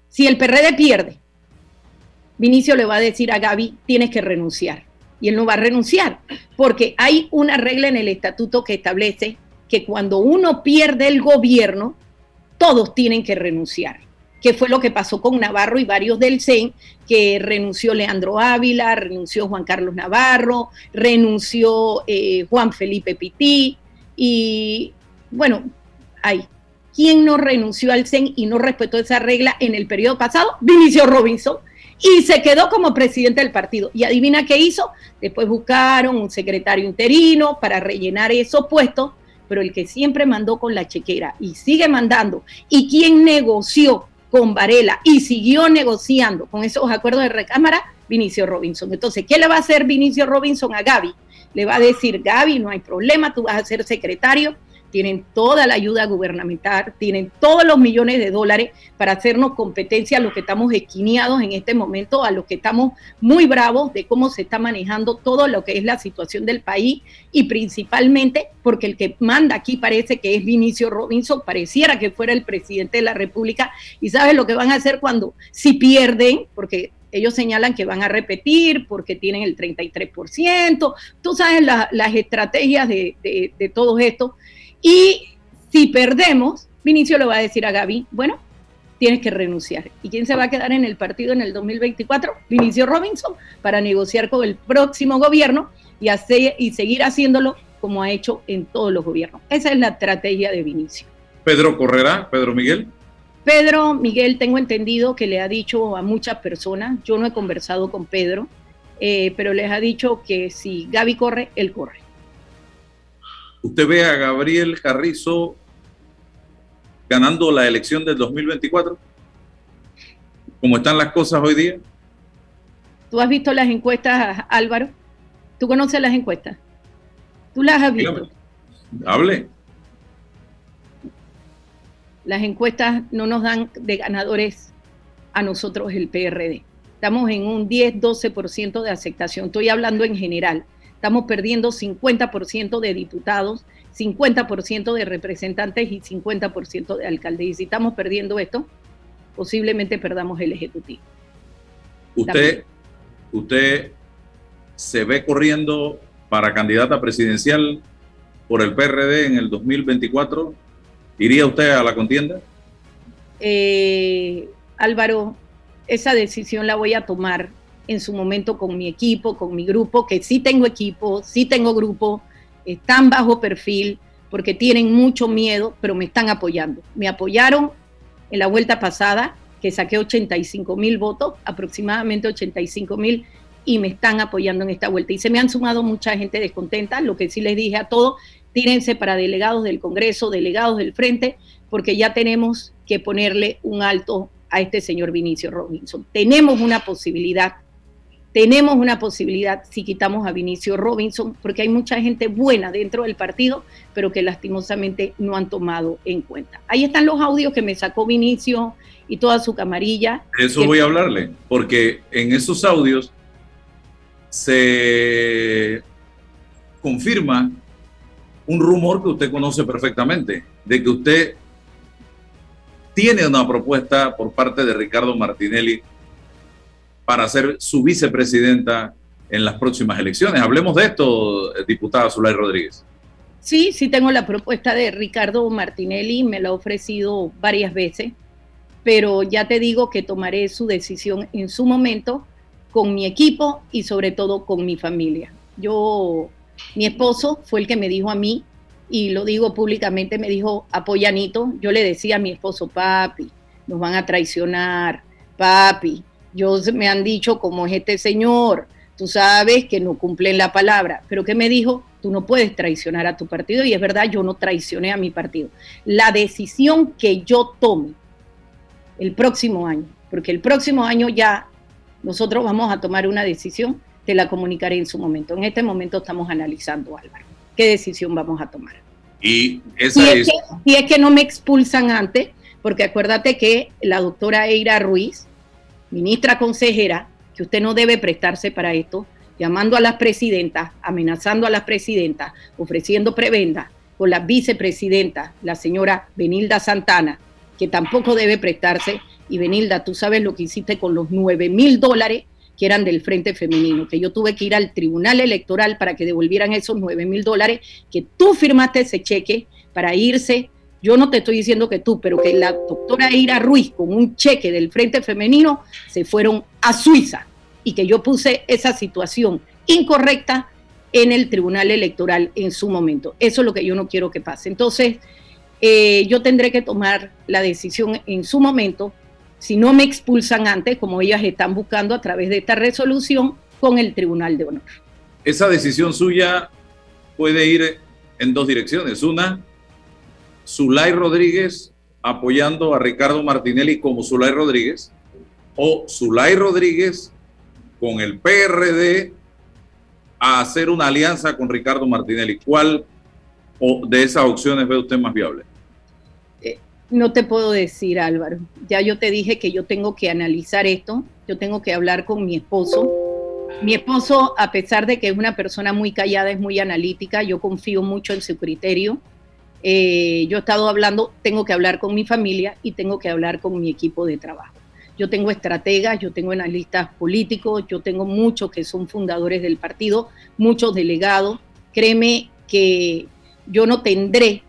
Si el PRD pierde, Vinicio le va a decir a Gaby, tienes que renunciar. Y él no va a renunciar, porque hay una regla en el estatuto que establece que cuando uno pierde el gobierno, todos tienen que renunciar. Que fue lo que pasó con Navarro y varios del CEN, que renunció Leandro Ávila, renunció Juan Carlos Navarro, renunció eh, Juan Felipe Pití, y bueno, hay. ¿Quién no renunció al CEN y no respetó esa regla en el periodo pasado? Vinicio Robinson y se quedó como presidente del partido. Y adivina qué hizo. Después buscaron un secretario interino para rellenar esos puestos, pero el que siempre mandó con la chequera y sigue mandando, y quien negoció con Varela y siguió negociando con esos acuerdos de recámara, Vinicio Robinson. Entonces, ¿qué le va a hacer Vinicio Robinson a Gaby? Le va a decir, Gaby, no hay problema, tú vas a ser secretario, tienen toda la ayuda gubernamental, tienen todos los millones de dólares para hacernos competencia a los que estamos esquineados en este momento, a los que estamos muy bravos de cómo se está manejando todo lo que es la situación del país y principalmente porque el que manda aquí parece que es Vinicio Robinson, pareciera que fuera el presidente de la República. Y sabes lo que van a hacer cuando si pierden, porque ellos señalan que van a repetir porque tienen el 33%, tú sabes las estrategias de, de, de todo esto. Y si perdemos, Vinicio le va a decir a Gaby, bueno, tienes que renunciar. ¿Y quién se va a quedar en el partido en el 2024? Vinicio Robinson, para negociar con el próximo gobierno y, hacer, y seguir haciéndolo como ha hecho en todos los gobiernos. Esa es la estrategia de Vinicio. ¿Pedro correrá? ¿Pedro Miguel? Pedro Miguel, tengo entendido que le ha dicho a muchas personas, yo no he conversado con Pedro, eh, pero les ha dicho que si Gaby corre, él corre. ¿Usted ve a Gabriel Carrizo ganando la elección del 2024? ¿Cómo están las cosas hoy día? ¿Tú has visto las encuestas, Álvaro? ¿Tú conoces las encuestas? ¿Tú las has visto? Hable. Las encuestas no nos dan de ganadores a nosotros el PRD. Estamos en un 10-12% de aceptación. Estoy hablando en general. Estamos perdiendo 50% de diputados, 50% de representantes y 50% de alcaldes. Y si estamos perdiendo esto, posiblemente perdamos el Ejecutivo. Usted, usted se ve corriendo para candidata presidencial por el PRD en el 2024. ¿Iría usted a la contienda? Eh, Álvaro, esa decisión la voy a tomar en su momento con mi equipo, con mi grupo, que sí tengo equipo, sí tengo grupo, están bajo perfil porque tienen mucho miedo, pero me están apoyando. Me apoyaron en la vuelta pasada, que saqué 85 mil votos, aproximadamente 85 mil, y me están apoyando en esta vuelta. Y se me han sumado mucha gente descontenta, lo que sí les dije a todos, tírense para delegados del Congreso, delegados del Frente, porque ya tenemos que ponerle un alto a este señor Vinicio Robinson. Tenemos una posibilidad tenemos una posibilidad si quitamos a Vinicio Robinson, porque hay mucha gente buena dentro del partido, pero que lastimosamente no han tomado en cuenta. Ahí están los audios que me sacó Vinicio y toda su camarilla. Eso voy a hablarle, porque en esos audios se confirma un rumor que usted conoce perfectamente, de que usted tiene una propuesta por parte de Ricardo Martinelli para ser su vicepresidenta en las próximas elecciones. Hablemos de esto, diputada Zulay Rodríguez. Sí, sí tengo la propuesta de Ricardo Martinelli, me la ha ofrecido varias veces, pero ya te digo que tomaré su decisión en su momento con mi equipo y sobre todo con mi familia. Yo, mi esposo fue el que me dijo a mí, y lo digo públicamente, me dijo, apoyanito, yo le decía a mi esposo, papi, nos van a traicionar, papi, yo me han dicho como es este señor, tú sabes que no cumplen la palabra, pero que me dijo, tú no puedes traicionar a tu partido y es verdad, yo no traicioné a mi partido. La decisión que yo tome el próximo año, porque el próximo año ya nosotros vamos a tomar una decisión, te la comunicaré en su momento. En este momento estamos analizando, Álvaro, qué decisión vamos a tomar. Y esa es, y es que no me expulsan antes, porque acuérdate que la doctora Eira Ruiz, ministra consejera, que usted no debe prestarse para esto, llamando a las presidentas, amenazando a las presidentas, ofreciendo prebenda con la vicepresidenta, la señora Benilda Santana, que tampoco debe prestarse. Y Benilda, tú sabes lo que hiciste con los 9 mil dólares que eran del Frente Femenino, que yo tuve que ir al Tribunal Electoral para que devolvieran esos 9 mil dólares, que tú firmaste ese cheque para irse yo no te estoy diciendo que tú, pero que la doctora Ira Ruiz con un cheque del Frente Femenino se fueron a Suiza y que yo puse esa situación incorrecta en el Tribunal Electoral en su momento. Eso es lo que yo no quiero que pase. Entonces, eh, yo tendré que tomar la decisión en su momento, si no me expulsan antes, como ellas están buscando a través de esta resolución, con el Tribunal de Honor. Esa decisión suya puede ir en dos direcciones. Una, Zulay Rodríguez apoyando a Ricardo Martinelli como Zulay Rodríguez o Zulay Rodríguez con el PRD a hacer una alianza con Ricardo Martinelli. ¿Cuál de esas opciones ve usted más viable? Eh, no te puedo decir, Álvaro. Ya yo te dije que yo tengo que analizar esto, yo tengo que hablar con mi esposo. Mi esposo, a pesar de que es una persona muy callada, es muy analítica, yo confío mucho en su criterio eh, yo he estado hablando, tengo que hablar con mi familia y tengo que hablar con mi equipo de trabajo. Yo tengo estrategas, yo tengo analistas políticos, yo tengo muchos que son fundadores del partido, muchos delegados. Créeme que yo no tendré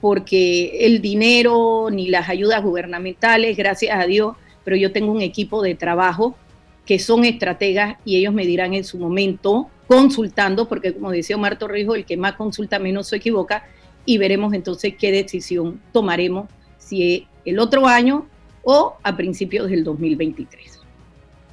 porque el dinero ni las ayudas gubernamentales, gracias a Dios, pero yo tengo un equipo de trabajo que son estrategas y ellos me dirán en su momento, consultando, porque como decía Omar Torrijos, el que más consulta menos se equivoca, y veremos entonces qué decisión tomaremos, si el otro año o a principios del 2023.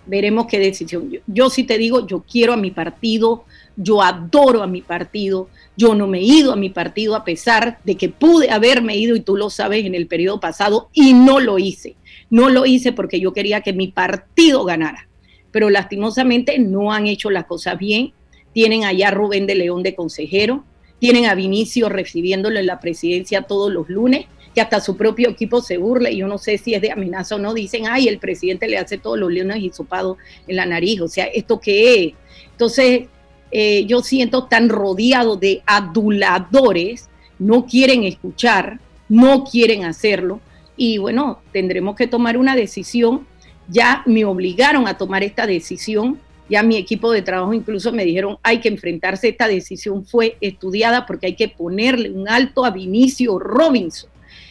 Veremos qué decisión. Yo, yo sí te digo, yo quiero a mi partido, yo adoro a mi partido, yo no me he ido a mi partido a pesar de que pude haberme ido, y tú lo sabes, en el periodo pasado, y no lo hice. No lo hice porque yo quería que mi partido ganara pero lastimosamente no han hecho las cosas bien. Tienen allá Rubén de León de consejero, tienen a Vinicio recibiéndolo en la presidencia todos los lunes, que hasta su propio equipo se burla, y yo no sé si es de amenaza o no, dicen, ay, el presidente le hace todos los lunes hisopado en la nariz, o sea, ¿esto qué es? Entonces, eh, yo siento tan rodeado de aduladores, no quieren escuchar, no quieren hacerlo, y bueno, tendremos que tomar una decisión ya me obligaron a tomar esta decisión, ya mi equipo de trabajo incluso me dijeron, hay que enfrentarse, esta decisión fue estudiada porque hay que ponerle un alto a Vinicio Robinson.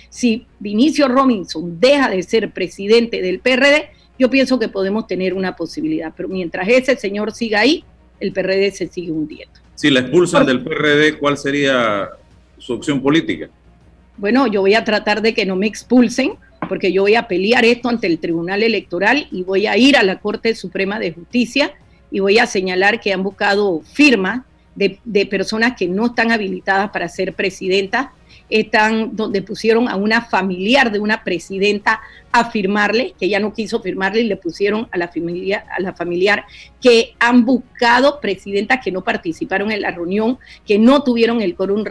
Si Vinicio Robinson deja de ser presidente del PRD, yo pienso que podemos tener una posibilidad, pero mientras ese señor siga ahí, el PRD se sigue hundiendo. Si la expulsan del PRD, ¿cuál sería su opción política? Bueno, yo voy a tratar de que no me expulsen, porque yo voy a pelear esto ante el Tribunal Electoral y voy a ir a la Corte Suprema de Justicia y voy a señalar que han buscado firmas de, personas que no están habilitadas para ser presidentas, están donde pusieron a una familiar de una presidenta a firmarle, que ella no quiso firmarle y le pusieron a la familia, a la familiar que han buscado presidentas que no participaron en la reunión, que no tuvieron el quórum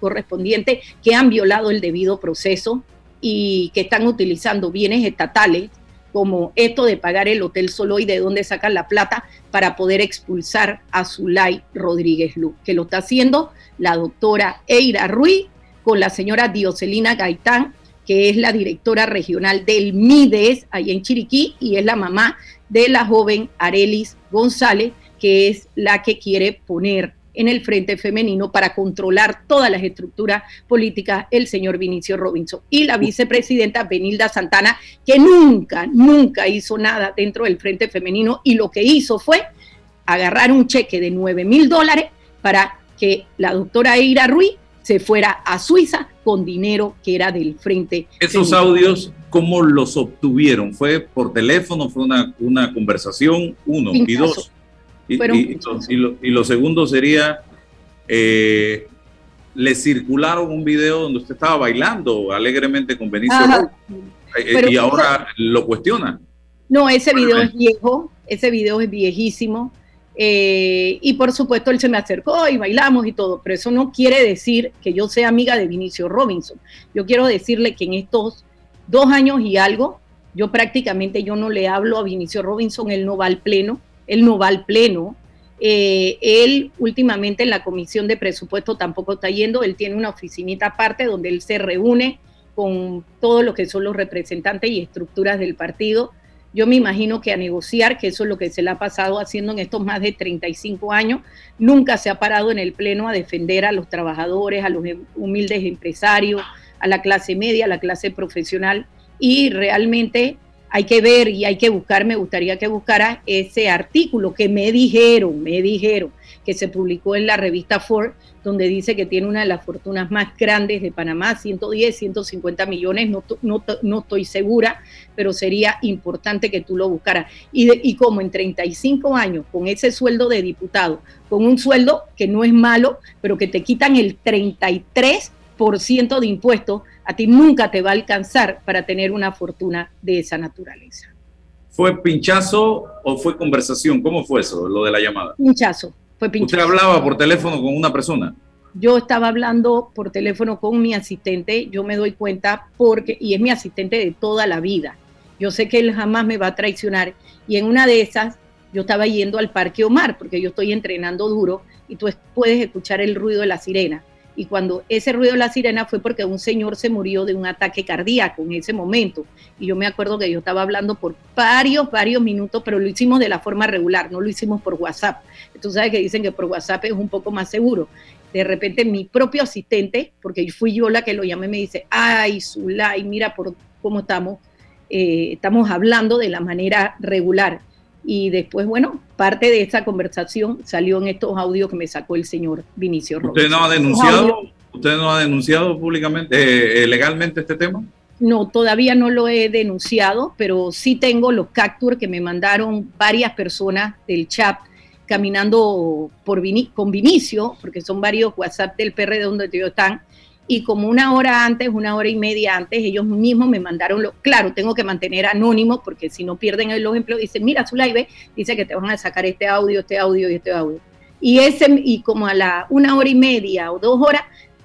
correspondiente, que han violado el debido proceso y que están utilizando bienes estatales como esto de pagar el Hotel Solo y de dónde sacan la plata para poder expulsar a Zulay Rodríguez Lu, que lo está haciendo la doctora Eira Ruiz con la señora Dioselina Gaitán, que es la directora regional del MIDES, ahí en Chiriquí, y es la mamá de la joven Arelis González, que es la que quiere poner en el Frente Femenino para controlar todas las estructuras políticas el señor Vinicio Robinson y la vicepresidenta Benilda Santana, que nunca, nunca hizo nada dentro del Frente Femenino y lo que hizo fue agarrar un cheque de 9 mil dólares para que la doctora Eira Ruiz se fuera a Suiza con dinero que era del Frente. Esos audios, ¿cómo los obtuvieron? ¿Fue por teléfono? ¿Fue una, una conversación? Uno. Y dos, y, lo, segundo sería, eh, le circularon un video donde usted estaba bailando alegremente con Benicio eh, y ahora lo cuestiona. No, ese video es viejo, ese video es viejísimo. Eh, y por supuesto él se me acercó y bailamos y todo, pero eso no quiere decir que yo sea amiga de Vinicio Robinson. Yo quiero decirle que en estos dos años y algo, yo prácticamente yo no le hablo a Vinicio Robinson, él no va al pleno, él no va al pleno. Eh, él últimamente en la comisión de presupuesto tampoco está yendo, él tiene una oficinita aparte donde él se reúne con todos los que son los representantes y estructuras del partido. Yo me imagino que a negociar, que eso es lo que se le ha pasado haciendo en estos más de 35 años, nunca se ha parado en el Pleno a defender a los trabajadores, a los humildes empresarios, a la clase media, a la clase profesional, y realmente hay que ver y hay que buscar, me gustaría que buscara ese artículo que me dijeron, me dijeron, que se publicó en la revista Ford, donde dice que tiene una de las fortunas más grandes de Panamá, 110, 150 millones, no, no, estoy segura, pero sería importante que tú lo buscaras. Y, y como en 35 años, con ese sueldo de diputado, con un sueldo que no es malo, pero que te quitan el 33% de impuestos, a ti nunca te va a alcanzar para tener una fortuna de esa naturaleza. ¿Fue pinchazo o fue conversación? ¿Cómo fue eso, lo de la llamada? Pinchazo, fue pinchazo. ¿Usted hablaba por teléfono con una persona? Yo estaba hablando por teléfono con mi asistente, yo me doy cuenta porque, y es mi asistente de toda la vida, yo sé que él jamás me va a traicionar, y en una de esas yo estaba yendo al Parque Omar, porque yo estoy entrenando duro, y tú puedes escuchar el ruido de la sirena y cuando ese ruido de la sirena fue porque un señor se murió de un ataque cardíaco en ese momento. Y yo me acuerdo que yo estaba hablando por varios, varios minutos, pero lo hicimos de la forma regular, no lo hicimos por WhatsApp. Tú sabes que dicen que por WhatsApp es un poco más seguro. de repente mi propio asistente, porque fui yo la que lo llamé, me dice, ay, Zulay, mira por cómo estamos, eh, estamos hablando de la manera regular. Y después, bueno, parte de esa conversación salió en estos audios que me sacó el señor Vinicio Robles. ¿Usted no ha denunciado, usted no ha denunciado públicamente, eh, eh, legalmente este tema? No, todavía no lo he denunciado, pero sí tengo los captures que me mandaron varias personas del chat caminando por con Vinicio, porque son varios WhatsApp del PRD donde ellos están, y como una hora antes, una hora y media antes, ellos mismos me mandaron, lo, claro, tengo que mantener anónimo porque si no pierden los empleos, dicen, mira, su live dice que te van a sacar este audio, este audio y este audio. Y, ese, y como a la una hora y media o dos horas,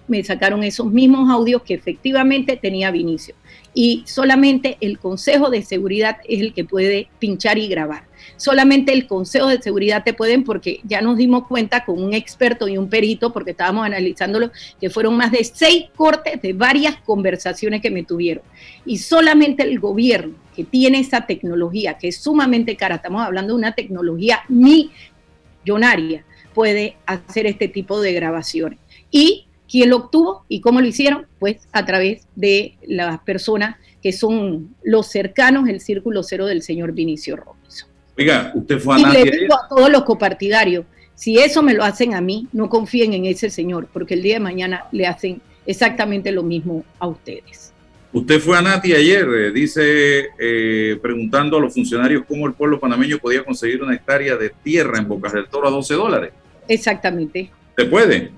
me sacaron esos mismos audios que efectivamente tenía Vinicio. Y solamente el Consejo de Seguridad es el que puede pinchar y grabar solamente el Consejo de Seguridad te pueden, porque ya nos dimos cuenta con un experto y un perito, porque estábamos analizándolo, que fueron más de seis cortes de varias conversaciones que me tuvieron. Y solamente el gobierno que tiene esa tecnología, que es sumamente cara, estamos hablando de una tecnología millonaria, puede hacer este tipo de grabaciones. Y quién lo obtuvo y cómo lo hicieron, pues a través de las personas que son los cercanos, el círculo cero del señor Vinicio Robinson. Oiga, usted fue a Y le digo a todos los copartidarios, si eso me lo hacen a mí, no confíen en ese señor, porque el día de mañana le hacen exactamente lo mismo a ustedes. Usted fue a Nati ayer, eh, dice, eh, preguntando a los funcionarios cómo el pueblo panameño podía conseguir una hectárea de tierra en Bocas del Toro a 12 dólares. Exactamente. ¿Se puede?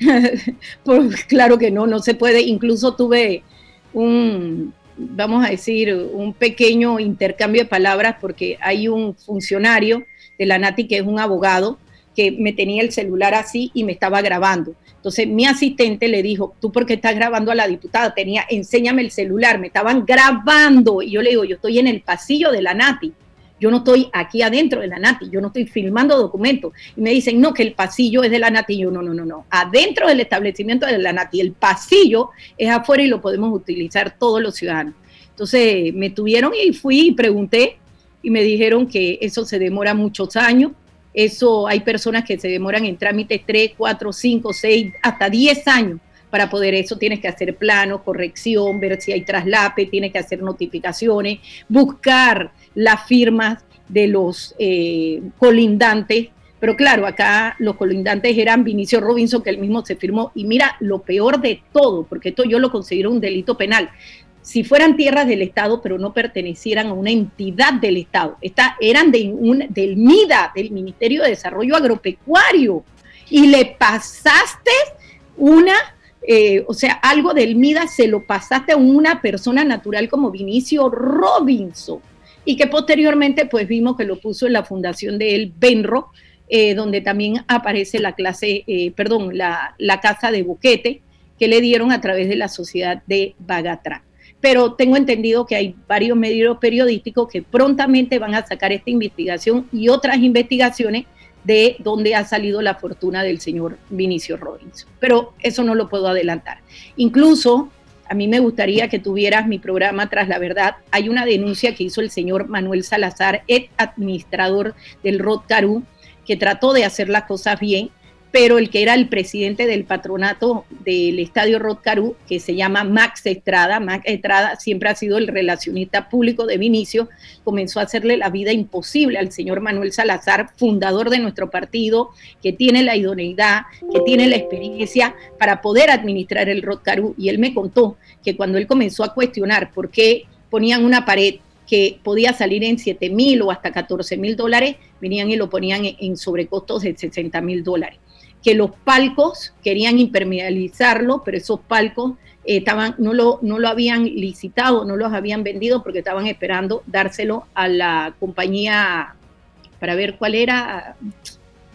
pues claro que no, no se puede. Incluso tuve un, vamos a decir, un pequeño intercambio de palabras porque hay un funcionario de la NATI que es un abogado que me tenía el celular así y me estaba grabando. Entonces mi asistente le dijo, ¿tú por qué estás grabando a la diputada? Tenía, enséñame el celular, me estaban grabando. Y yo le digo, yo estoy en el pasillo de la NATI. Yo no estoy aquí adentro de la Nati, yo no estoy filmando documentos. Y me dicen, no, que el pasillo es de la Nati. yo, no, no, no, no. Adentro del establecimiento de la Nati, el pasillo es afuera y lo podemos utilizar todos los ciudadanos. Entonces me tuvieron y fui y pregunté y me dijeron que eso se demora muchos años. Eso hay personas que se demoran en trámites 3, 4, 5, 6, hasta 10 años para poder eso tienes que hacer planos, corrección, ver si hay traslape, tienes que hacer notificaciones, buscar las firmas de los eh, colindantes. Pero claro, acá los colindantes eran Vinicio Robinson, que él mismo se firmó. Y mira, lo peor de todo, porque esto yo lo considero un delito penal. Si fueran tierras del Estado, pero no pertenecieran a una entidad del Estado, Esta, eran de un, del MIDA, del Ministerio de Desarrollo Agropecuario, y le pasaste una eh, o sea, algo del MIDA se lo pasaste a una persona natural como Vinicio Robinson y que posteriormente pues vimos que lo puso en la fundación de él, Benro, eh, donde también aparece la clase, eh, perdón, la, casa de Boquete que le dieron a través de la sociedad de Bagatrán. Pero tengo entendido que hay varios medios periodísticos que prontamente van a sacar esta investigación y otras investigaciones de dónde ha salido la fortuna del señor Vinicio Robinson. Pero eso no lo puedo adelantar. Incluso a mí me gustaría que tuvieras mi programa Tras la Verdad. Hay una denuncia que hizo el señor Manuel Salazar, ex administrador del Rotcarú, que trató de hacer las cosas bien pero el que era el presidente del patronato del Estadio Rotcarú, que se llama Max Estrada, Max Estrada siempre ha sido el relacionista público de Vinicio, comenzó a hacerle la vida imposible al señor Manuel Salazar, fundador de nuestro partido, que tiene la idoneidad, que tiene la experiencia para poder administrar el Rotcarú. Y él me contó que cuando él comenzó a cuestionar por qué ponían una pared que podía salir en 7 mil o hasta 14 mil dólares, venían y lo ponían en sobrecostos de 60 mil dólares que los palcos querían impermeabilizarlo, pero esos palcos eh, estaban, no, lo, no lo habían licitado, no los habían vendido porque estaban esperando dárselo a la compañía para ver cuál era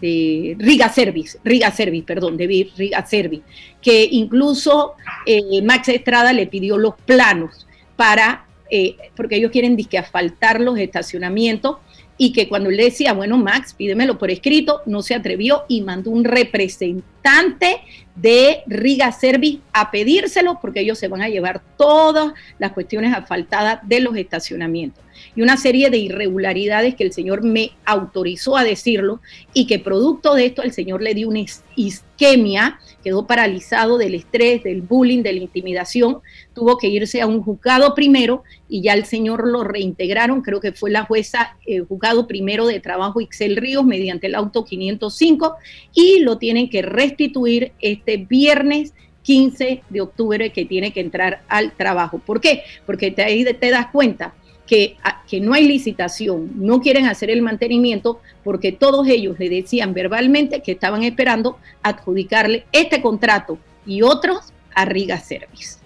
de Riga Service, Riga Service, perdón, de Riga Service, que incluso eh, Max Estrada le pidió los planos para, eh, porque ellos quieren disque asfaltar los estacionamientos y que cuando le decía, bueno, Max, pídemelo por escrito, no se atrevió y mandó un representante de Riga Service a pedírselo porque ellos se van a llevar todas las cuestiones asfaltadas de los estacionamientos y una serie de irregularidades que el señor me autorizó a decirlo y que producto de esto el señor le dio una isquemia, quedó paralizado del estrés, del bullying, de la intimidación, tuvo que irse a un juzgado primero y ya el señor lo reintegraron, creo que fue la jueza eh, juzgado primero de trabajo Ixel Ríos mediante el auto 505 y lo tienen que restituir este viernes 15 de octubre que tiene que entrar al trabajo. ¿Por qué? Porque te, ahí te das cuenta que, que no hay licitación, no quieren hacer el mantenimiento porque todos ellos le decían verbalmente que estaban esperando adjudicarle este contrato y otros a Riga Service.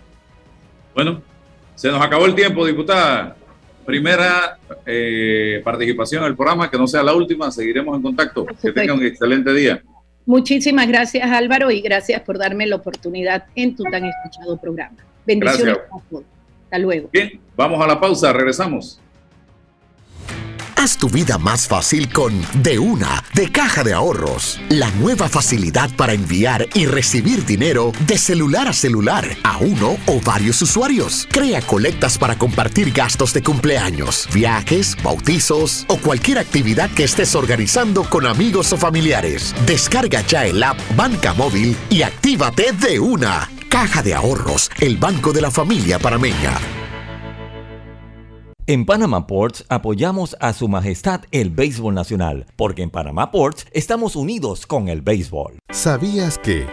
Bueno, se nos acabó el tiempo, diputada. Primera eh, participación en el programa, que no sea la última, seguiremos en contacto. Que tenga un excelente día. Muchísimas gracias Álvaro y gracias por darme la oportunidad en tu tan escuchado programa. Bendiciones a todos. Hasta luego. Bien, vamos a la pausa, regresamos. Haz tu vida más fácil con De Una, de Caja de Ahorros. La nueva facilidad para enviar y recibir dinero de celular a celular a uno o varios usuarios. Crea colectas para compartir gastos de cumpleaños, viajes, bautizos o cualquier actividad que estés organizando con amigos o familiares. Descarga ya el app Banca Móvil y actívate de una. Caja de Ahorros, el banco de la familia parameña. En Panama Ports apoyamos a Su Majestad el Béisbol Nacional, porque en Panama Ports estamos unidos con el béisbol. ¿Sabías que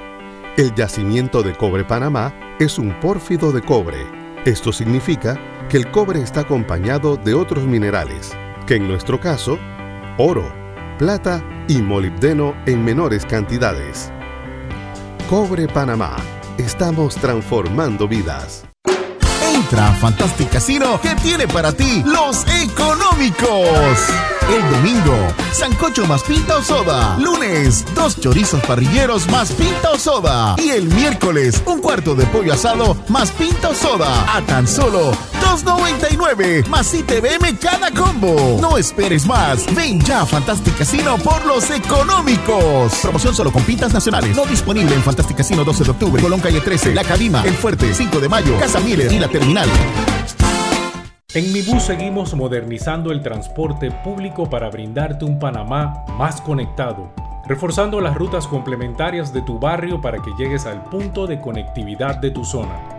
el yacimiento de cobre Panamá es un pórfido de cobre? Esto significa que el cobre está acompañado de otros minerales, que en nuestro caso, oro, plata y molibdeno en menores cantidades. Cobre Panamá Estamos transformando vidas. Entra a Fantastic Casino que tiene para ti los económicos. El domingo, sancocho más pinta o soda. Lunes, dos chorizos parrilleros más pinta o soda. Y el miércoles, un cuarto de pollo asado más pinta o soda. A tan solo 2.99 más ITVM cada combo. No esperes más. Ven ya a Fantastic Casino por los económicos. Promoción solo con pintas nacionales. No disponible en Fantastic Casino 12 de octubre, Colón Calle 13, La Cadima, El Fuerte, 5 de mayo, Casa Miller y La Terminal. En Mi Bus seguimos modernizando el transporte público para brindarte un Panamá más conectado, reforzando las rutas complementarias de tu barrio para que llegues al punto de conectividad de tu zona.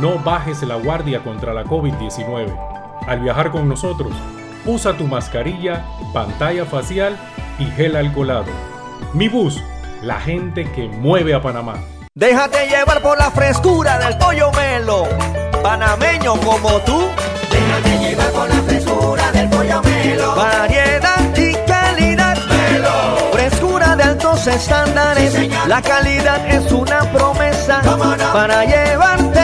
no bajes la guardia contra la COVID-19. Al viajar con nosotros, usa tu mascarilla, pantalla facial y gel alcoholado. Mi bus, la gente que mueve a Panamá. Déjate llevar por la frescura del pollo melo panameño como tú. Déjate llevar por la frescura del pollo melo. Variedad y calidad. Melo. Frescura de altos estándares. la calidad es una promesa. Para llevarte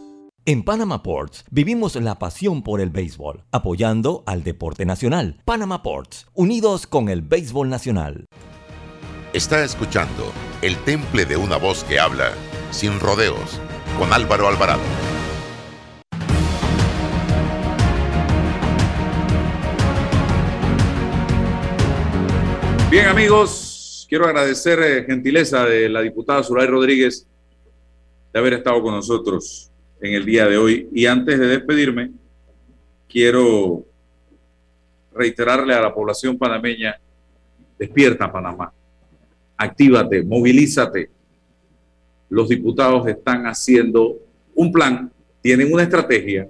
En Panama Ports vivimos la pasión por el béisbol, apoyando al deporte nacional. Panama Ports, unidos con el béisbol nacional. Está escuchando El Temple de una voz que habla sin rodeos con Álvaro Alvarado. Bien amigos, quiero agradecer eh, gentileza de la diputada Zulay Rodríguez de haber estado con nosotros en el día de hoy. Y antes de despedirme, quiero reiterarle a la población panameña, despierta Panamá, actívate, movilízate. Los diputados están haciendo un plan, tienen una estrategia,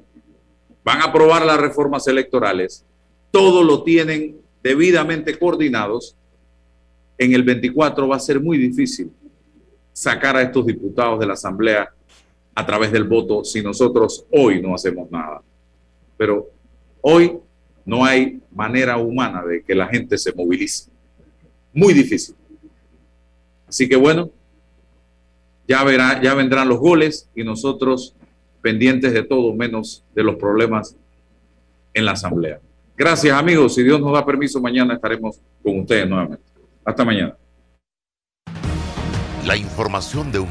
van a aprobar las reformas electorales, todo lo tienen debidamente coordinados. En el 24 va a ser muy difícil sacar a estos diputados de la Asamblea a través del voto si nosotros hoy no hacemos nada. Pero hoy no hay manera humana de que la gente se movilice. Muy difícil. Así que bueno, ya, verá, ya vendrán los goles y nosotros pendientes de todo menos de los problemas en la Asamblea. Gracias amigos, si Dios nos da permiso, mañana estaremos con ustedes nuevamente. Hasta mañana. La información de un